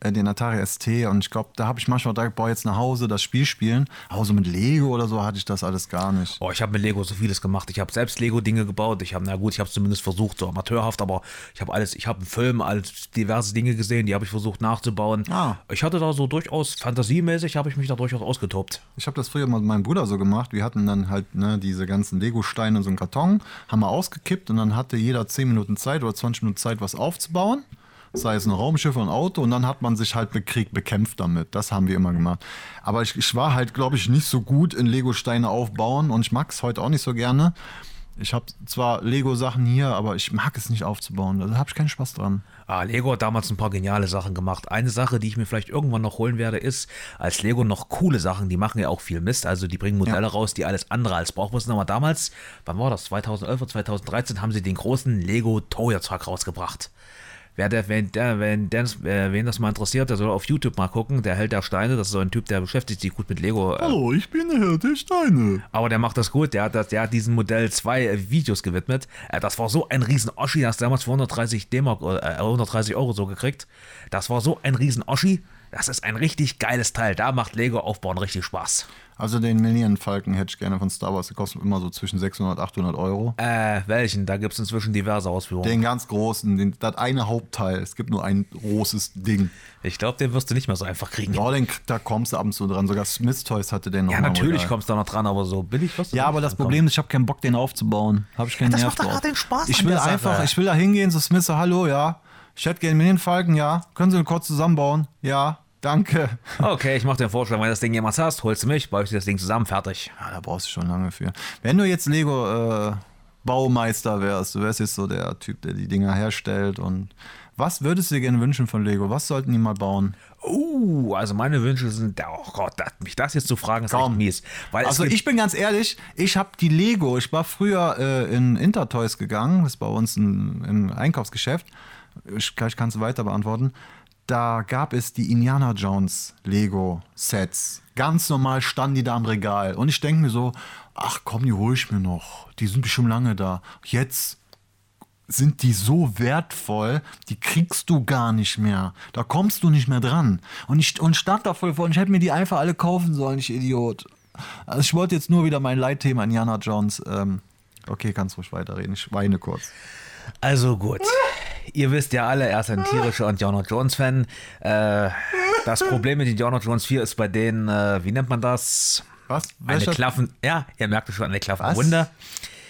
Speaker 1: äh, den Atari ST und ich glaube, da habe ich manchmal gedacht, boah, jetzt nach Hause das Spiel spielen. Aber so mit Lego oder so hatte ich das alles gar nicht.
Speaker 2: Oh, ich habe mit Lego so vieles gemacht. Ich habe selbst Lego-Dinge gebaut. Ich habe, na gut, ich habe zumindest versucht, so amateurhaft, aber ich habe alles, ich habe einen Film, alles diverse Dinge gesehen, die habe ich versucht nachzubauen. Ah. Ich hatte da so durchaus fantasiemäßig, habe ich mich da durchaus ausgetobt.
Speaker 1: Ich habe das früher mal mit meinem Bruder so gemacht. Wir hatten dann halt ne, diese ganzen Lego-Steine in so einen Karton, haben wir ausgekippt und dann hatte jeder 10 Minuten Zeit oder 20 Minuten Zeit, was aufzubauen sei es ein Raumschiff oder ein Auto und dann hat man sich halt bekriegt, bekämpft damit. Das haben wir immer gemacht. Aber ich, ich war halt, glaube ich, nicht so gut in Lego-Steine aufbauen und ich mag es heute auch nicht so gerne. Ich habe zwar Lego-Sachen hier, aber ich mag es nicht aufzubauen. Da habe ich keinen Spaß dran.
Speaker 2: Ah, Lego hat damals ein paar geniale Sachen gemacht. Eine Sache, die ich mir vielleicht irgendwann noch holen werde, ist, als Lego noch coole Sachen, die machen ja auch viel Mist. Also die bringen Modelle ja. raus, die alles andere als brauchbar sind. Aber damals, wann war das? 2011 oder 2013 haben sie den großen Lego Truck rausgebracht. Wer der, wenn, der, wenn der, äh, wen das mal interessiert, der soll auf YouTube mal gucken. Der Held der Steine, das ist so ein Typ, der beschäftigt sich gut mit Lego.
Speaker 1: Äh. Hallo, ich bin der Held der Steine.
Speaker 2: Aber der macht das gut. Der hat, das, der hat diesem Modell zwei äh, Videos gewidmet. Äh, das war so ein riesen Oschi, das damals für 130 D-Mark, äh, 130 Euro so gekriegt. Das war so ein riesen Oschi. Das ist ein richtig geiles Teil. Da macht Lego aufbauen richtig Spaß.
Speaker 1: Also den Millennium Falcon hätte ich gerne von Star Wars. Der kostet immer so zwischen 600 und 800 Euro.
Speaker 2: Äh, welchen? Da gibt es inzwischen diverse Ausführungen.
Speaker 1: Den ganz großen, den, das eine Hauptteil. Es gibt nur ein großes Ding.
Speaker 2: Ich glaube, den wirst du nicht mehr so einfach kriegen.
Speaker 1: Ja, den, da kommst du ab und zu dran. Sogar Smith Toys hatte den noch
Speaker 2: Ja,
Speaker 1: mal
Speaker 2: natürlich
Speaker 1: Regal.
Speaker 2: kommst du da noch dran, aber so billig du
Speaker 1: Ja, aber das. Problem ist, ich habe keinen Bock, den aufzubauen. Habe ich keinen
Speaker 2: das
Speaker 1: Nerv
Speaker 2: macht doch gerade den Spaß
Speaker 1: Ich will
Speaker 2: der Sache.
Speaker 1: einfach, ich will da hingehen, so Smith, so, hallo, ja. Ich hätte gerne Minion Falken, ja. Können Sie den kurz zusammenbauen? Ja, danke.
Speaker 2: Okay, ich mache dir einen Vorschlag. Wenn du das Ding jemals hast, holst du mich, baue ich dir das Ding zusammen, fertig.
Speaker 1: Ja, da brauchst du schon lange für. Wenn du jetzt Lego äh, Baumeister wärst, du wärst jetzt so der Typ, der die Dinger herstellt und was würdest du dir gerne wünschen von Lego? Was sollten die mal bauen?
Speaker 2: Uh, also meine Wünsche sind, oh Gott, das- mich das jetzt zu fragen, ist
Speaker 1: Komm.
Speaker 2: echt mies. Weil
Speaker 1: Also ich bin ganz ehrlich, ich habe die Lego, ich war früher äh, in Intertoys gegangen, das ist bei uns ein, im Einkaufsgeschäft, ich, gleich kannst du weiter beantworten, da gab es die Indiana Jones Lego Sets. Ganz normal standen die da am Regal und ich denke mir so, ach komm, die hole ich mir noch, die sind bestimmt lange da. Jetzt sind die so wertvoll, die kriegst du gar nicht mehr. Da kommst du nicht mehr dran. Und ich und stand da voll vor und ich hätte mir die einfach alle kaufen sollen, ich Idiot. Also ich wollte jetzt nur wieder mein Leitthema Indiana Jones. Ähm, okay, kannst ruhig weiterreden. Ich weine kurz.
Speaker 2: Also gut. Ihr wisst ja alle, er ist ein tierischer Indiana Jones-Fan. Äh, das Problem mit Indiana Jones 4 ist bei denen, äh, wie nennt man das?
Speaker 1: Was?
Speaker 2: Eine
Speaker 1: Welcher-
Speaker 2: Klaffen, ja, ihr merkt es schon, eine klaffen
Speaker 1: Was?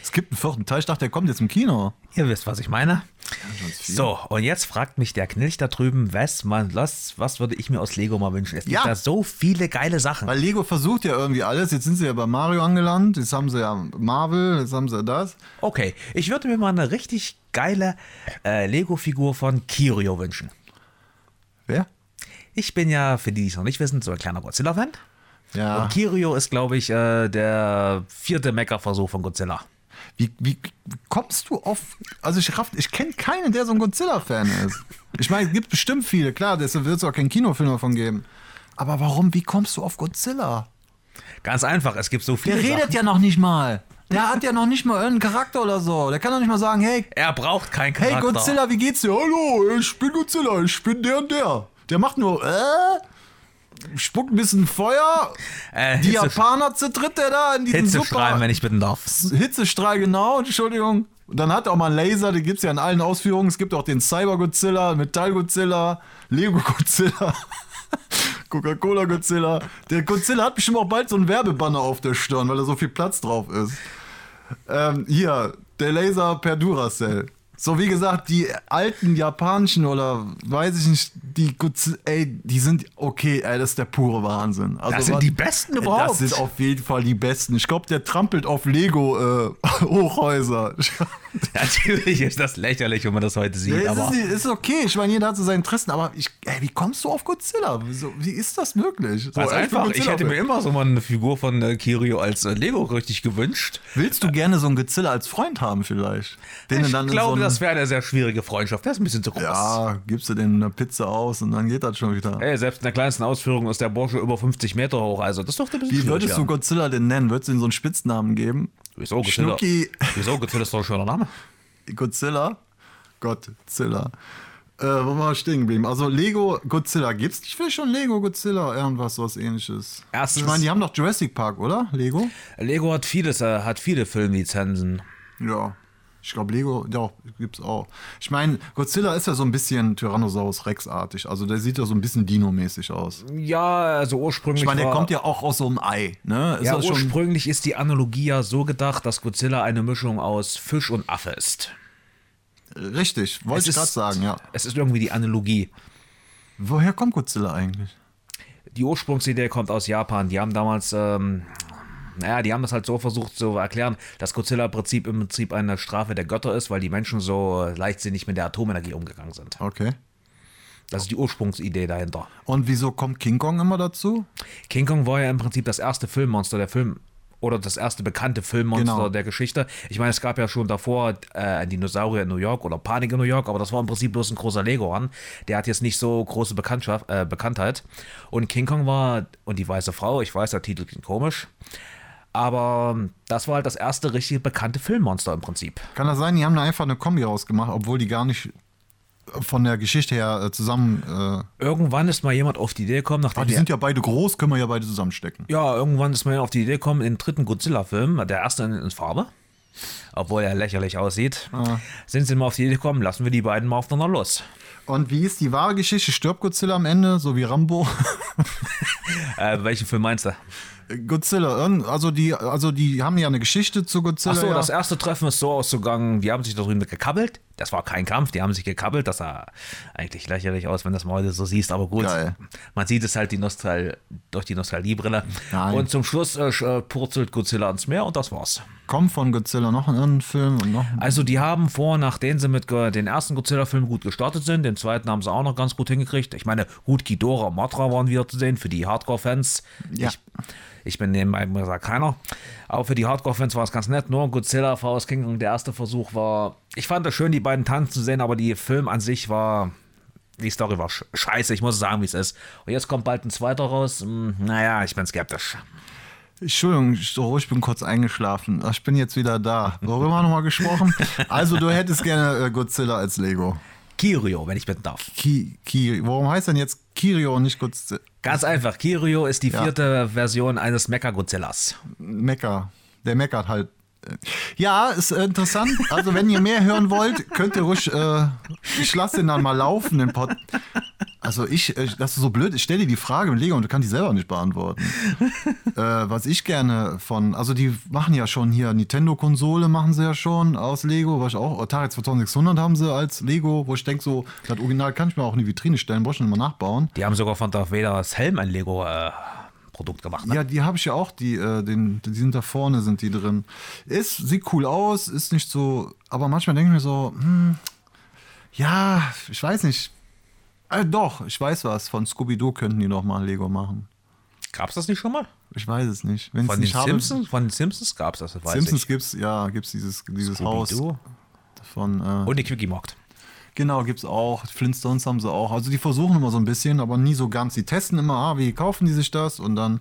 Speaker 1: Es gibt einen vierten Teil. Ich dachte, der kommt jetzt im Kino.
Speaker 2: Ihr wisst, was ich meine.
Speaker 1: Jones 4.
Speaker 2: So, und jetzt fragt mich der Knilch da drüben, was, man, was, was würde ich mir aus Lego mal wünschen? Es gibt
Speaker 1: Ja.
Speaker 2: da so viele geile Sachen.
Speaker 1: Weil Lego versucht ja irgendwie alles. Jetzt sind sie ja bei Mario angelandet. Jetzt haben sie ja Marvel. Jetzt haben sie das.
Speaker 2: Okay, ich würde mir mal eine richtig geile äh, Lego-Figur von Kirio wünschen.
Speaker 1: Wer?
Speaker 2: Ich bin ja, für die, die es noch nicht wissen, so ein kleiner Godzilla-Fan.
Speaker 1: Ja.
Speaker 2: Und Kirio ist, glaube ich, äh, der vierte Mecha-Versuch von Godzilla.
Speaker 1: Wie, wie kommst du auf. Also, ich, ich kenne keinen, der so ein Godzilla-Fan ist. Ich meine, es gibt bestimmt viele, klar, deshalb wird es auch keinen Kinofilm davon geben. Aber warum, wie kommst du auf Godzilla?
Speaker 2: Ganz einfach, es gibt so
Speaker 1: Der
Speaker 2: viele
Speaker 1: redet
Speaker 2: Sachen.
Speaker 1: ja noch nicht mal. Der hat ja noch nicht mal irgendeinen Charakter oder so. Der kann doch nicht mal sagen, hey,
Speaker 2: Er braucht keinen
Speaker 1: hey
Speaker 2: Charakter.
Speaker 1: Godzilla, wie geht's dir? Hallo, ich bin Godzilla, ich bin der und der. Der macht nur, äh, spuckt ein bisschen Feuer.
Speaker 2: Äh,
Speaker 1: Die Japaner zertritt der da in diesen
Speaker 2: Hitze
Speaker 1: super...
Speaker 2: schreiben, wenn ich bitten darf.
Speaker 1: Hitzestrahl, genau, Entschuldigung. Und dann hat er auch mal einen Laser, den gibt es ja in allen Ausführungen. Es gibt auch den Cyber-Godzilla, Metall-Godzilla, Lego-Godzilla, Coca-Cola-Godzilla. Der Godzilla hat bestimmt auch bald so einen Werbebanner auf der Stirn, weil da so viel Platz drauf ist. Ähm, hier, der Laser per Duracell. So, wie gesagt, die alten japanischen oder weiß ich nicht, die Godzilla, ey, die sind okay, ey, das ist der pure Wahnsinn. Also,
Speaker 2: Das sind
Speaker 1: was-
Speaker 2: die besten überhaupt.
Speaker 1: Das sind auf jeden Fall die besten. Ich glaube, der trampelt auf Lego äh, Hochhäuser.
Speaker 2: Natürlich ist das lächerlich, wenn man das heute sieht,
Speaker 1: Ja, es
Speaker 2: aber
Speaker 1: ist, ist okay, ich meine, jeder hat so seine Interessen, aber ich, ey, wie kommst du auf Godzilla? Wieso, wie ist das möglich? So, bin
Speaker 2: einfach. Ich hätte mir immer so mal eine Figur von äh, Kirio als äh, Lego richtig gewünscht.
Speaker 1: Willst du gerne so einen Godzilla als Freund haben vielleicht? Den
Speaker 2: Ich
Speaker 1: dann
Speaker 2: glaube,
Speaker 1: so
Speaker 2: das wäre eine sehr schwierige Freundschaft. Das ist ein bisschen zu groß.
Speaker 1: Ja, gibst du dem eine Pizza aus und dann geht das schon wieder.
Speaker 2: Ey, selbst in der kleinsten Ausführung ist der Bursche über 50 Meter hoch. Also, das dürfte ein bisschen
Speaker 1: Wie würdest du. Godzilla denn nennen? Würdest du ihm so einen Spitznamen geben?
Speaker 2: Wieso Godzilla?
Speaker 1: Schnucki.
Speaker 2: Wieso Godzilla ist doch ein schöner Name?
Speaker 1: Godzilla? Godzilla. Äh, wo war ich stehen geblieben? Also Lego Godzilla. Gibt's nicht vielleicht schon Lego Godzilla? Irgendwas, was ähnliches.
Speaker 2: Erstens-
Speaker 1: ich meine, die haben doch Jurassic Park, oder? Lego?
Speaker 2: Lego hat vieles, äh, hat viele Filmlizenzen.
Speaker 1: Ja. Ich glaube, Lego, ja, gibt's auch. Ich meine, Godzilla ist ja so ein bisschen Tyrannosaurus Rex-artig. Also der sieht ja so ein bisschen Dino-mäßig aus.
Speaker 2: Ja, also ursprünglich.
Speaker 1: Ich meine, der kommt ja auch aus so einem Ei, ne? Ist
Speaker 2: ja, ursprünglich ist die Analogie ja so gedacht, dass Godzilla eine Mischung aus Fisch und Affe ist.
Speaker 1: richtig, wollte ich
Speaker 2: Es
Speaker 1: gerade sagen, ja.
Speaker 2: Es ist irgendwie die Analogie.
Speaker 1: Woher kommt Godzilla eigentlich?
Speaker 2: Die Ursprungsidee kommt aus Japan. Die haben damals, ähm, naja, die haben das halt so versucht zu erklären, dass Godzilla im Prinzip, im Prinzip eine Strafe der Götter ist, weil die Menschen so leichtsinnig mit der Atomenergie umgegangen sind.
Speaker 1: Okay.
Speaker 2: Das ist die Ursprungsidee dahinter.
Speaker 1: Und wieso kommt King Kong immer dazu?
Speaker 2: King Kong war ja im Prinzip das erste Filmmonster der Film oder das erste bekannte Filmmonster
Speaker 1: Genau.
Speaker 2: der Geschichte. Ich meine, es gab ja schon davor äh, ein Dinosaurier in New York oder Panik in New York, aber das war im Prinzip bloß ein großer Leguan. Der hat jetzt nicht so große Bekanntschaft, äh, Bekanntheit. Und King Kong war und die weiße Frau. Ich weiß, der Titel klingt komisch. Aber das war halt das erste richtig bekannte Filmmonster im Prinzip.
Speaker 1: Kann das sein, die haben da einfach eine Kombi rausgemacht, obwohl die gar nicht von der Geschichte her äh, zusammen. Äh,
Speaker 2: Irgendwann ist mal jemand auf die Idee gekommen, nachdem
Speaker 1: ah, die sind ja beide groß, können wir ja beide zusammenstecken.
Speaker 2: Ja, irgendwann ist man auf die Idee gekommen, den dritten Godzilla-Film, der erste in, in Farbe, obwohl er lächerlich aussieht, sind sie mal auf die Idee gekommen, lassen wir die beiden mal aufeinander los.
Speaker 1: Und wie ist die wahre Geschichte? Stirbt Godzilla am Ende, so wie Rambo?
Speaker 2: Äh, welchen Film meinst du?
Speaker 1: Godzilla, also die, also die haben ja eine Geschichte zu Godzilla.
Speaker 2: Achso,
Speaker 1: ja.
Speaker 2: das erste Treffen ist so ausgegangen, die haben sich da drüben gekabbelt. Das war kein Kampf, die haben sich gekabbelt. Das sah eigentlich lächerlich aus, wenn das mal heute so siehst, aber gut.
Speaker 1: Geil.
Speaker 2: Man sieht es halt die Nostal durch die Nostalgiebrille. Und zum Schluss sch- äh, purzelt Godzilla ans Meer und das war's.
Speaker 1: Kommt von Godzilla noch ein Film und noch.
Speaker 2: Also die haben vor, nachdem sie mit den ersten Godzilla-Film gut gestartet sind, den zweiten haben sie auch noch ganz gut hingekriegt. Ich meine, gut, Ghidorah und Mothra waren wieder zu sehen für die Hardcore-Fans.
Speaker 1: Ja.
Speaker 2: Ich, ich bin nebenbei gesagt keiner. Aber für die Hardcore-Fans war es ganz nett. Nur Godzilla vs. King Kong, der erste Versuch war. Ich fand es schön, die beiden tanzen zu sehen, aber die Film an sich war. Die Story war sch scheiße, ich muss sagen, wie es ist. Und jetzt kommt bald ein zweiter raus. Hm, naja, ich bin skeptisch.
Speaker 1: Entschuldigung, ich, ich bin kurz eingeschlafen. Ich bin jetzt wieder da. Worüber haben wir nochmal gesprochen? Also, du hättest gerne äh, Godzilla als Lego.
Speaker 2: Kirio, wenn ich bitten darf.
Speaker 1: Ki, Ki, warum heißt denn jetzt Kirio und nicht Godzilla?
Speaker 2: Ganz einfach, Kirio ist die vierte Version eines Mecha-Godzillas.
Speaker 1: Mecker. Der meckert halt. Ja, ist äh, interessant. Also, wenn ihr mehr hören wollt, könnt ihr ruhig. Äh, ich lasse den dann mal laufen, den Pod. Also, ich, äh, das ist so blöd. Ich stelle dir die Frage mit Lego und du kannst die selber nicht beantworten. äh, was ich gerne von. Also, die machen ja schon hier Nintendo-Konsole, machen sie ja schon aus Lego. Was ich auch. Atari 2600 haben sie als Lego, wo ich denke, so, das Original kann ich mir auch in die Vitrine stellen, brauche ich nicht mal nachbauen.
Speaker 2: Die haben sogar von Darth Vader das Helm ein Lego-Produkt gemacht. Ne?
Speaker 1: Ja, die habe ich ja auch, die, äh, den, die sind da vorne, sind die drin. Ist, sieht cool aus, ist nicht so, aber manchmal denke ich mir so, hm, ja, ich weiß nicht. Äh, doch, ich weiß was, von Scooby-Doo könnten die noch mal Lego machen.
Speaker 2: Gab's das nicht schon mal?
Speaker 1: Ich weiß es nicht. Wenn
Speaker 2: Von
Speaker 1: es
Speaker 2: den
Speaker 1: nicht habe,
Speaker 2: Simpsons? Von den Simpsons gab's das, das weiß
Speaker 1: Simpsons
Speaker 2: ich.
Speaker 1: gibt's, ja, gibt's dieses, dieses Haus von, äh,
Speaker 2: Und die Quickie Markt.
Speaker 1: Genau, gibt's auch. Flintstones haben sie auch. Also die versuchen immer so ein bisschen, aber nie so ganz. Die testen immer, ah, wie kaufen die sich das? Und dann,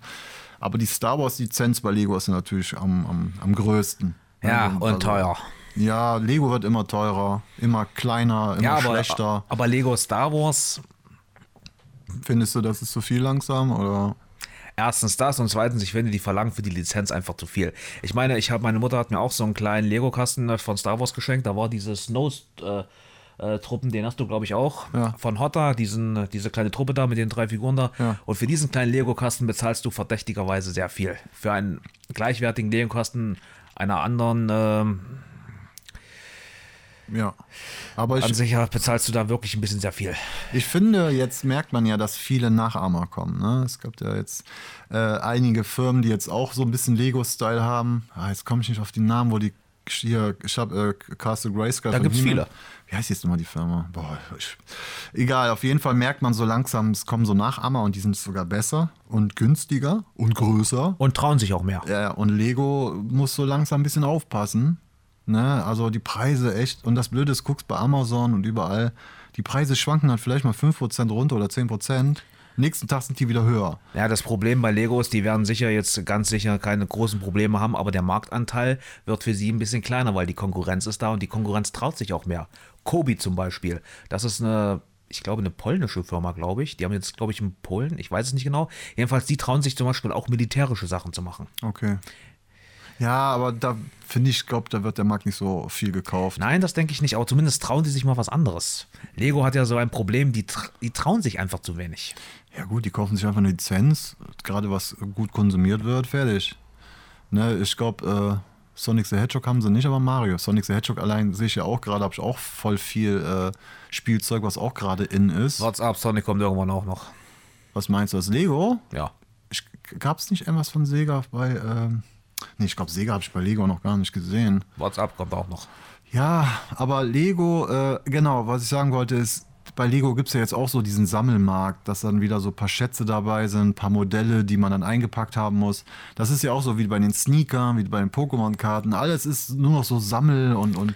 Speaker 1: aber die Star Wars-Lizenz bei Lego ist natürlich am, am, am größten.
Speaker 2: Ja,
Speaker 1: Also,
Speaker 2: und teuer.
Speaker 1: Ja, Lego wird immer teurer, immer kleiner, immer
Speaker 2: Ja, aber,
Speaker 1: schlechter.
Speaker 2: aber Lego Star Wars,
Speaker 1: Findest du, das ist zu viel langsam? Oder?
Speaker 2: erstens das und zweitens, ich finde, die verlangen für die Lizenz einfach zu viel. Ich meine, ich habe, meine Mutter hat mir auch so einen kleinen Lego-Kasten äh, von Star Wars geschenkt. Da war diese Snow. Äh, äh, Truppen, den hast du, glaube ich, auch.
Speaker 1: Ja.
Speaker 2: Von Hotta, diesen, diese kleine Truppe da mit den drei Figuren da.
Speaker 1: Ja.
Speaker 2: Und für diesen kleinen Lego-Kasten bezahlst du verdächtigerweise sehr viel. Für einen gleichwertigen Lego-Kasten einer anderen ähm,
Speaker 1: Ja. Aber
Speaker 2: An
Speaker 1: ich,
Speaker 2: sich bezahlst du da wirklich ein bisschen sehr viel.
Speaker 1: ich finde, jetzt merkt man ja, dass viele Nachahmer kommen. Ne? Es gibt ja jetzt äh, einige Firmen, die jetzt auch so ein bisschen Lego-Style haben. Ah, jetzt komme ich nicht auf die Namen, wo die hier, ich habe äh, Castle Grayskull.
Speaker 2: Da gibt's
Speaker 1: He-Man.
Speaker 2: viele.
Speaker 1: Wie heißt jetzt nochmal die Firma? Boah, ich, egal, auf jeden Fall merkt man so langsam, es kommen so Nachahmer und die sind sogar besser und günstiger und größer.
Speaker 2: Und trauen sich auch mehr.
Speaker 1: Ja, und Lego muss so langsam ein bisschen aufpassen. Ne? Also die Preise echt. Und das Blöde ist, guckst bei Amazon und überall, die Preise schwanken dann vielleicht mal 5% runter oder 10%. Nächsten Tag sind die wieder höher.
Speaker 2: Ja, das Problem bei Lego ist, die werden sicher jetzt ganz sicher keine großen Probleme haben, aber der Marktanteil wird für sie ein bisschen kleiner, weil die Konkurrenz ist da und die Konkurrenz traut sich auch mehr. Kobi zum Beispiel, das ist eine, ich glaube, eine polnische Firma, glaube ich. Die haben jetzt, glaube ich, in Polen, ich weiß es nicht genau. Jedenfalls, die trauen sich zum Beispiel auch militärische Sachen zu machen.
Speaker 1: Okay. Ja, aber da finde ich, glaube, da wird der Markt nicht so viel gekauft.
Speaker 2: Nein, das denke ich nicht, aber zumindest trauen die sich mal was anderes. Lego hat ja so ein Problem, die, tra die trauen sich einfach zu wenig.
Speaker 1: Ja gut, die kaufen sich einfach eine Lizenz, gerade was gut konsumiert wird, fertig. Ne, ich glaube, äh, Sonic the Hedgehog haben sie nicht, aber Mario. Sonic the Hedgehog allein sehe ich ja auch gerade, habe ich auch voll viel äh, Spielzeug, was auch gerade in ist.
Speaker 2: WhatsApp, Sonic kommt irgendwann auch noch.
Speaker 1: Was meinst du, das Lego?
Speaker 2: Ja.
Speaker 1: Gab es nicht irgendwas von Sega bei, ähm, nee, ich glaube, Sega habe ich bei Lego noch gar nicht gesehen.
Speaker 2: WhatsApp kommt auch noch.
Speaker 1: Ja, aber Lego, äh, genau, was ich sagen wollte ist, bei Lego gibt es ja jetzt auch so diesen Sammelmarkt, dass dann wieder so ein paar Schätze dabei sind, ein paar Modelle, die man dann eingepackt haben muss. Das ist ja auch so wie bei den Sneakern, wie bei den Pokémon-Karten. Alles ist nur noch so Sammel und, und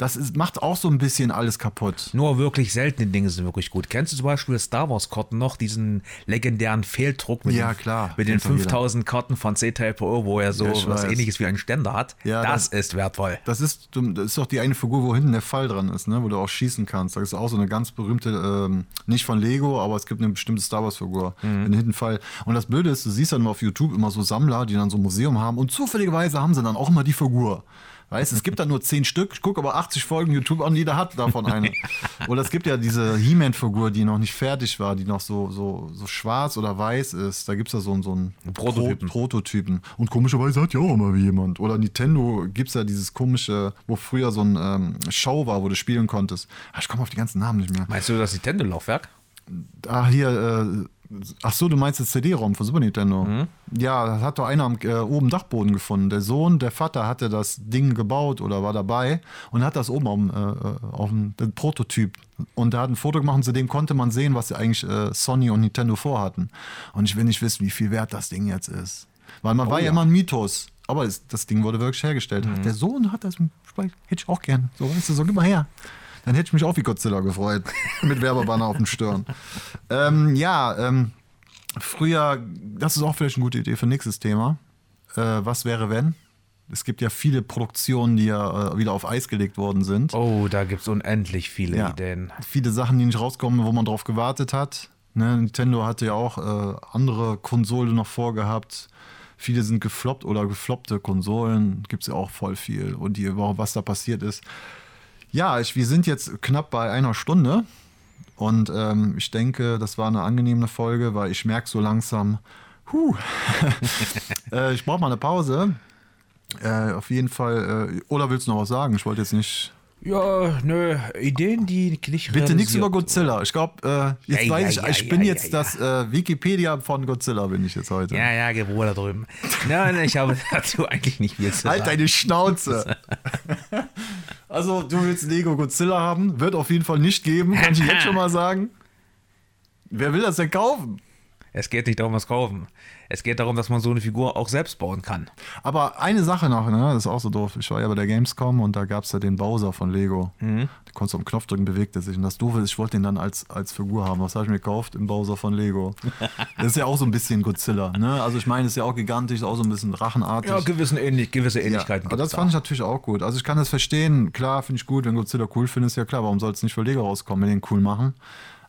Speaker 1: das ist, macht auch so ein bisschen alles kaputt.
Speaker 2: Nur wirklich seltene Dinge sind wirklich gut. Kennst du zum Beispiel Star Wars Karten noch, diesen legendären Fehldruck mit,
Speaker 1: Ja,
Speaker 2: den,
Speaker 1: klar.
Speaker 2: mit den
Speaker 1: Kennt doch jeder.
Speaker 2: 5000 Karten von C-Type-O, wo er so
Speaker 1: Ja,
Speaker 2: was
Speaker 1: weiß.
Speaker 2: ähnliches wie einen Ständer hat?
Speaker 1: Ja,
Speaker 2: das,
Speaker 1: das-
Speaker 2: ist wertvoll.
Speaker 1: Das ist, das ist doch die eine Figur, wo hinten der Fall dran ist, ne? wo du auch schießen kannst. Das ist auch so eine ganz berühmte, ähm, nicht von Lego, aber es gibt eine bestimmte Star Wars-Figur,
Speaker 2: Mhm.
Speaker 1: mit hinten Fall. Und das Blöde ist, du siehst dann immer auf YouTube immer so Sammler, die dann so ein Museum haben und zufälligerweise haben sie dann auch immer die Figur. Weißt, es gibt da nur zehn Stück, ich gucke aber 80 Folgen YouTube an, jeder hat davon eine. Oder es gibt ja diese He-Man-Figur, die noch nicht fertig war, die noch so, so, so schwarz oder weiß ist. Da gibt es ja so, einen- so einen
Speaker 2: Prototypen.
Speaker 1: Pro Prototypen. Und komischerweise hat ja auch immer jemand. Oder Nintendo gibt es ja dieses komische, wo früher so ein ähm, Show war, wo du spielen konntest. Ah, ich komme auf die ganzen Namen nicht mehr.
Speaker 2: Meinst du das Nintendo-Laufwerk?
Speaker 1: Ah, hier, äh, ach so, du meinst das CD-ROM von Super Nintendo.
Speaker 2: Mhm.
Speaker 1: Ja, das hat doch einer am äh, oben Dachboden gefunden. Der Sohn, der Vater hatte das Ding gebaut oder war dabei und hat das oben auf dem, äh, auf dem den Prototyp. Und er hat ein Foto gemacht und zudem konnte man sehen, was eigentlich äh, Sony und Nintendo vorhatten. Und ich will nicht wissen, wie viel wert das Ding jetzt ist. Weil man war ja immer ein Mythos. Aber das, das Ding wurde wirklich hergestellt. Der Sohn hat das, hätte ich auch gern. So, weißt du, so gib mal her. Dann hätte ich mich auch wie Godzilla gefreut. Mit Werbebanner auf dem Stirn. Ähm, ja, ähm, früher, das ist auch vielleicht eine gute Idee für nächstes Thema. Äh, was wäre, wenn? Es gibt ja viele Produktionen, die ja äh, wieder auf Eis gelegt worden sind.
Speaker 2: Oh, da gibt es unendlich viele
Speaker 1: Ja.
Speaker 2: Ideen.
Speaker 1: Viele Sachen, die nicht rauskommen, wo man drauf gewartet hat. Ne, Nintendo hatte ja auch äh, andere Konsolen noch vorgehabt. Viele sind gefloppt oder gefloppte Konsolen. Gibt es ja auch voll viel. Und die, was da passiert ist. Ja, ich, wir sind jetzt knapp bei einer Stunde. Und ähm, ich denke, das war eine angenehme Folge, weil ich merke so langsam, huh, äh, ich brauche mal eine Pause. Äh, auf jeden Fall. Äh, oder willst du noch was sagen? Ich wollte jetzt nicht.
Speaker 2: Ja, nö, Ideen, die nicht
Speaker 1: Bitte nichts über Godzilla. Ich glaube, äh, jetzt
Speaker 2: Ja,
Speaker 1: weiß
Speaker 2: ja,
Speaker 1: ich, ich
Speaker 2: ja,
Speaker 1: bin jetzt das Wikipedia von Godzilla, bin ich jetzt heute.
Speaker 2: Ja, ja, Gebro da drüben. Nein, ich habe dazu eigentlich nicht viel zu
Speaker 1: Halt
Speaker 2: sagen.
Speaker 1: deine Schnauze. also, du willst Lego Godzilla haben? Wird auf jeden Fall nicht geben, kann ich jetzt schon mal sagen. Wer will das denn kaufen?
Speaker 2: Es geht nicht darum, was kaufen. Es geht darum, dass man so eine Figur auch selbst bauen kann.
Speaker 1: Aber eine Sache noch, ne? das ist auch so doof. Ich war ja bei der Gamescom und da gab es ja den Bowser von Lego.
Speaker 2: Mhm.
Speaker 1: Da konntest du auf den Knopf drücken, bewegt er sich. Und das Doofe ist, ich wollte den dann als, als Figur haben. Was habe ich mir gekauft? Im Bowser von Lego. Das ist ja auch so ein bisschen Godzilla. Ne? Also ich meine, ist ja auch gigantisch, ist auch so ein bisschen rachenartig.
Speaker 2: Ja, gewissen ähnlich, gewisse
Speaker 1: Ja,
Speaker 2: Ähnlichkeiten
Speaker 1: aber
Speaker 2: gibt's
Speaker 1: das fand ich natürlich auch gut. Also ich kann das verstehen. Klar, finde ich gut, wenn Godzilla cool findest, ja klar, warum soll es nicht für Lego rauskommen, wenn die den cool machen?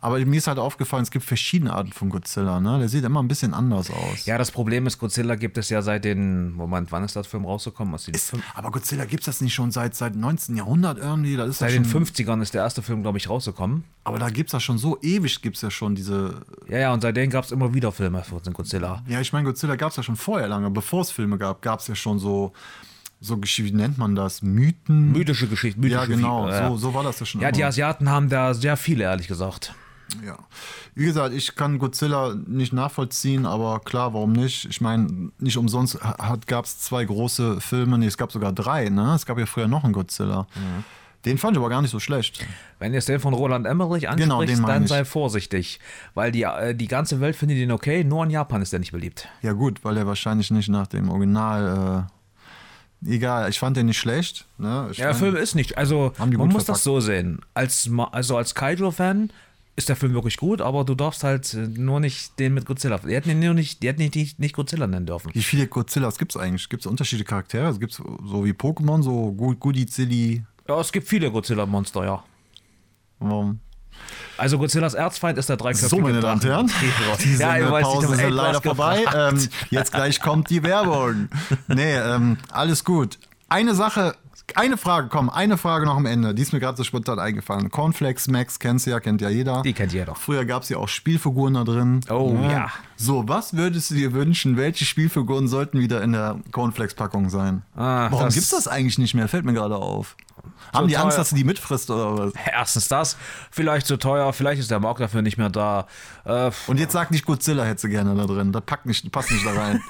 Speaker 1: Aber mir ist halt aufgefallen, es gibt verschiedene Arten von Godzilla. Ne? Der sieht immer ein bisschen anders aus.
Speaker 2: Ja, das Problem ist, Godzilla gibt es ja seit den, Moment, wann ist das Film rausgekommen? Aus den,
Speaker 1: Ist, aber Godzilla gibt es das nicht schon seit, seit 19. Jahrhundert irgendwie? Das ist
Speaker 2: seit
Speaker 1: ja
Speaker 2: den
Speaker 1: schon,
Speaker 2: 50ern ist der erste Film, glaube ich, rausgekommen.
Speaker 1: aber da gibt es das schon so ewig, gibt es ja schon diese.
Speaker 2: Ja, ja, und seitdem gab es immer wieder Filme für den Godzilla.
Speaker 1: Ja, ich meine, Godzilla gab es ja schon vorher lange. Bevor es Filme gab, gab es ja schon so, so, wie nennt man das? Mythen?
Speaker 2: Mythische Geschichten, mythische
Speaker 1: ja, genau.
Speaker 2: Figur,
Speaker 1: So, so war das ja schon.
Speaker 2: Ja, die
Speaker 1: immer.
Speaker 2: Asiaten haben da sehr viele, ehrlich gesagt.
Speaker 1: Ja. Wie gesagt, ich kann Godzilla nicht nachvollziehen, aber klar, warum nicht? Ich meine, nicht umsonst gab es zwei große Filme, nee, es gab sogar drei, ne? Es gab ja früher noch einen Godzilla. Den fand ich aber gar nicht so schlecht.
Speaker 2: Wenn ihr es den von Roland Emmerich anspricht,
Speaker 1: Genau,
Speaker 2: dann
Speaker 1: ich.
Speaker 2: sei vorsichtig. Weil die, äh, die ganze Welt findet ihn okay, nur in Japan ist er nicht beliebt.
Speaker 1: Ja, gut, weil er wahrscheinlich nicht nach dem Original. Äh, egal, ich fand den nicht schlecht. Ne?
Speaker 2: Ja, der Film ist nicht. Also, man muss das so sehen. Als, also als Kaiju-Fan ist der Film wirklich gut, aber du darfst halt äh, nur nicht den mit Godzilla. Die hätten ihn nur nicht, die hätten ihn nicht, nicht Godzilla nennen dürfen.
Speaker 1: Wie viele Godzillas gibt es eigentlich? Gibt es unterschiedliche Charaktere? Es gibt so wie Pokémon, so Zilly.
Speaker 2: Ja, es gibt viele Godzilla-Monster, ja.
Speaker 1: Warum?
Speaker 2: Also Godzillas Erzfeind ist der dreiköpfige
Speaker 1: So, meine Damen und Herren, diese
Speaker 2: ja,
Speaker 1: Pause
Speaker 2: hab
Speaker 1: ist
Speaker 2: echt
Speaker 1: leider vorbei. Ähm, jetzt gleich kommt die Werbung. Nee, ähm, alles gut. Eine Sache, eine Frage, komm, eine Frage noch am Ende. Die ist mir gerade so spontan eingefallen. Cornflakes Max kennst du ja, kennt ja jeder.
Speaker 2: Die kennt jeder.
Speaker 1: Früher gab es ja auch Spielfiguren da drin.
Speaker 2: Oh, ja.
Speaker 1: So, was würdest du dir wünschen? Welche Spielfiguren sollten wieder in der Cornflakes-Packung sein?
Speaker 2: Ah,
Speaker 1: Warum
Speaker 2: das-
Speaker 1: gibt's das eigentlich nicht mehr? Fällt mir gerade auf. Haben die
Speaker 2: Total.
Speaker 1: Angst, dass du die mitfrisst oder was?
Speaker 2: Erstens das, vielleicht zu teuer, vielleicht ist der Markt dafür nicht mehr da. Äh,
Speaker 1: Und jetzt sag nicht, Godzilla hätte sie gerne da drin. Das packt nicht, passt nicht da rein.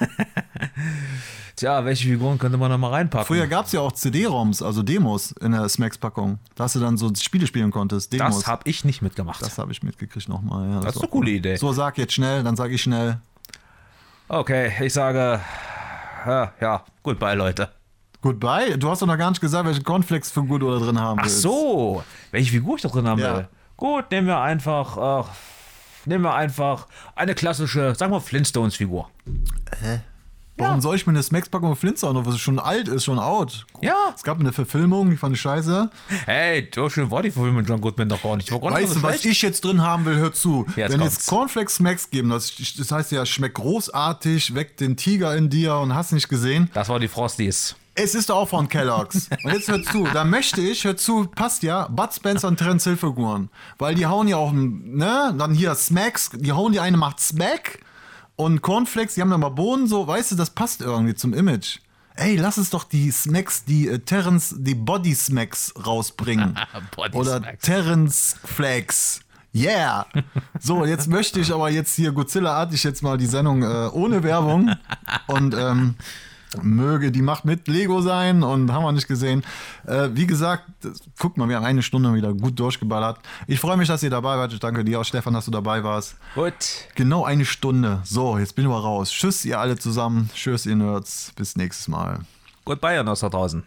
Speaker 2: tja, welche Figuren könnte man da mal reinpacken?
Speaker 1: Früher gab es ja auch CD-ROMs, also Demos in der Smacks-Packung. Da hast du dann so Spiele spielen konntest. Demos.
Speaker 2: das habe ich nicht mitgemacht.
Speaker 1: Das habe ich mitgekriegt nochmal. Ja,
Speaker 2: Das ist
Speaker 1: war
Speaker 2: eine coole
Speaker 1: cool.
Speaker 2: Idee.
Speaker 1: So, sag jetzt schnell, dann sage ich schnell.
Speaker 2: Okay, ich sage, ja, ja, goodbye, Leute.
Speaker 1: Goodbye? Du hast doch noch gar nicht gesagt, welche Cornflakes-Figur du da drin haben
Speaker 2: Ach
Speaker 1: willst.
Speaker 2: so, welche Figur ich da drin haben
Speaker 1: Ja.
Speaker 2: will. Gut, nehmen wir einfach, ach, nehmen wir einfach eine klassische, sagen wir Flintstones-Figur.
Speaker 1: Warum soll ich mir eine Smacks-Packung Flintstone, was schon alt ist, schon out?
Speaker 2: Ja.
Speaker 1: Es gab eine Verfilmung, die fand ich scheiße.
Speaker 2: Hey, so schön war die Verfilmung mit John Goodman doch gar nicht.
Speaker 1: Weißt du, was
Speaker 2: schlecht.
Speaker 1: ich jetzt drin haben will, hör zu.
Speaker 2: Jetzt
Speaker 1: Wenn
Speaker 2: kommt's.
Speaker 1: jetzt Cornflakes Smacks geben, das, das heißt ja, schmeckt großartig, weckt den Tiger in dir und hast nicht gesehen.
Speaker 2: Das war die Frosties.
Speaker 1: Es ist auch von Kellogg's. Und jetzt hör zu, da möchte ich, hör zu, passt ja, Bud Spencer und Terence Hill Figuren. Weil die hauen ja auch, ne, dann hier Smacks, die hauen die eine macht Smack und Cornflakes, die haben dann mal Bohnen, so, weißt du, das passt irgendwie zum Image. Ey, lass uns doch die Smacks, die äh, Terence, die Body Smacks rausbringen.
Speaker 2: Body
Speaker 1: Oder
Speaker 2: Smacks.
Speaker 1: Terence Flakes. Yeah! So, jetzt möchte ich aber jetzt hier Godzilla-artig jetzt mal die Sendung äh, ohne Werbung und ähm, möge die Macht mit Lego sein und haben wir nicht gesehen. Äh, wie gesagt, guck mal, wir haben eine Stunde wieder gut durchgeballert. Ich freue mich, dass ihr dabei wart. Ich danke dir auch, Stefan, dass du dabei warst.
Speaker 2: Gut.
Speaker 1: Genau eine Stunde. So, jetzt bin ich mal raus. Tschüss, ihr alle zusammen. Tschüss, ihr Nerds. Bis nächstes Mal.
Speaker 2: Gut Bayern aus da draußen.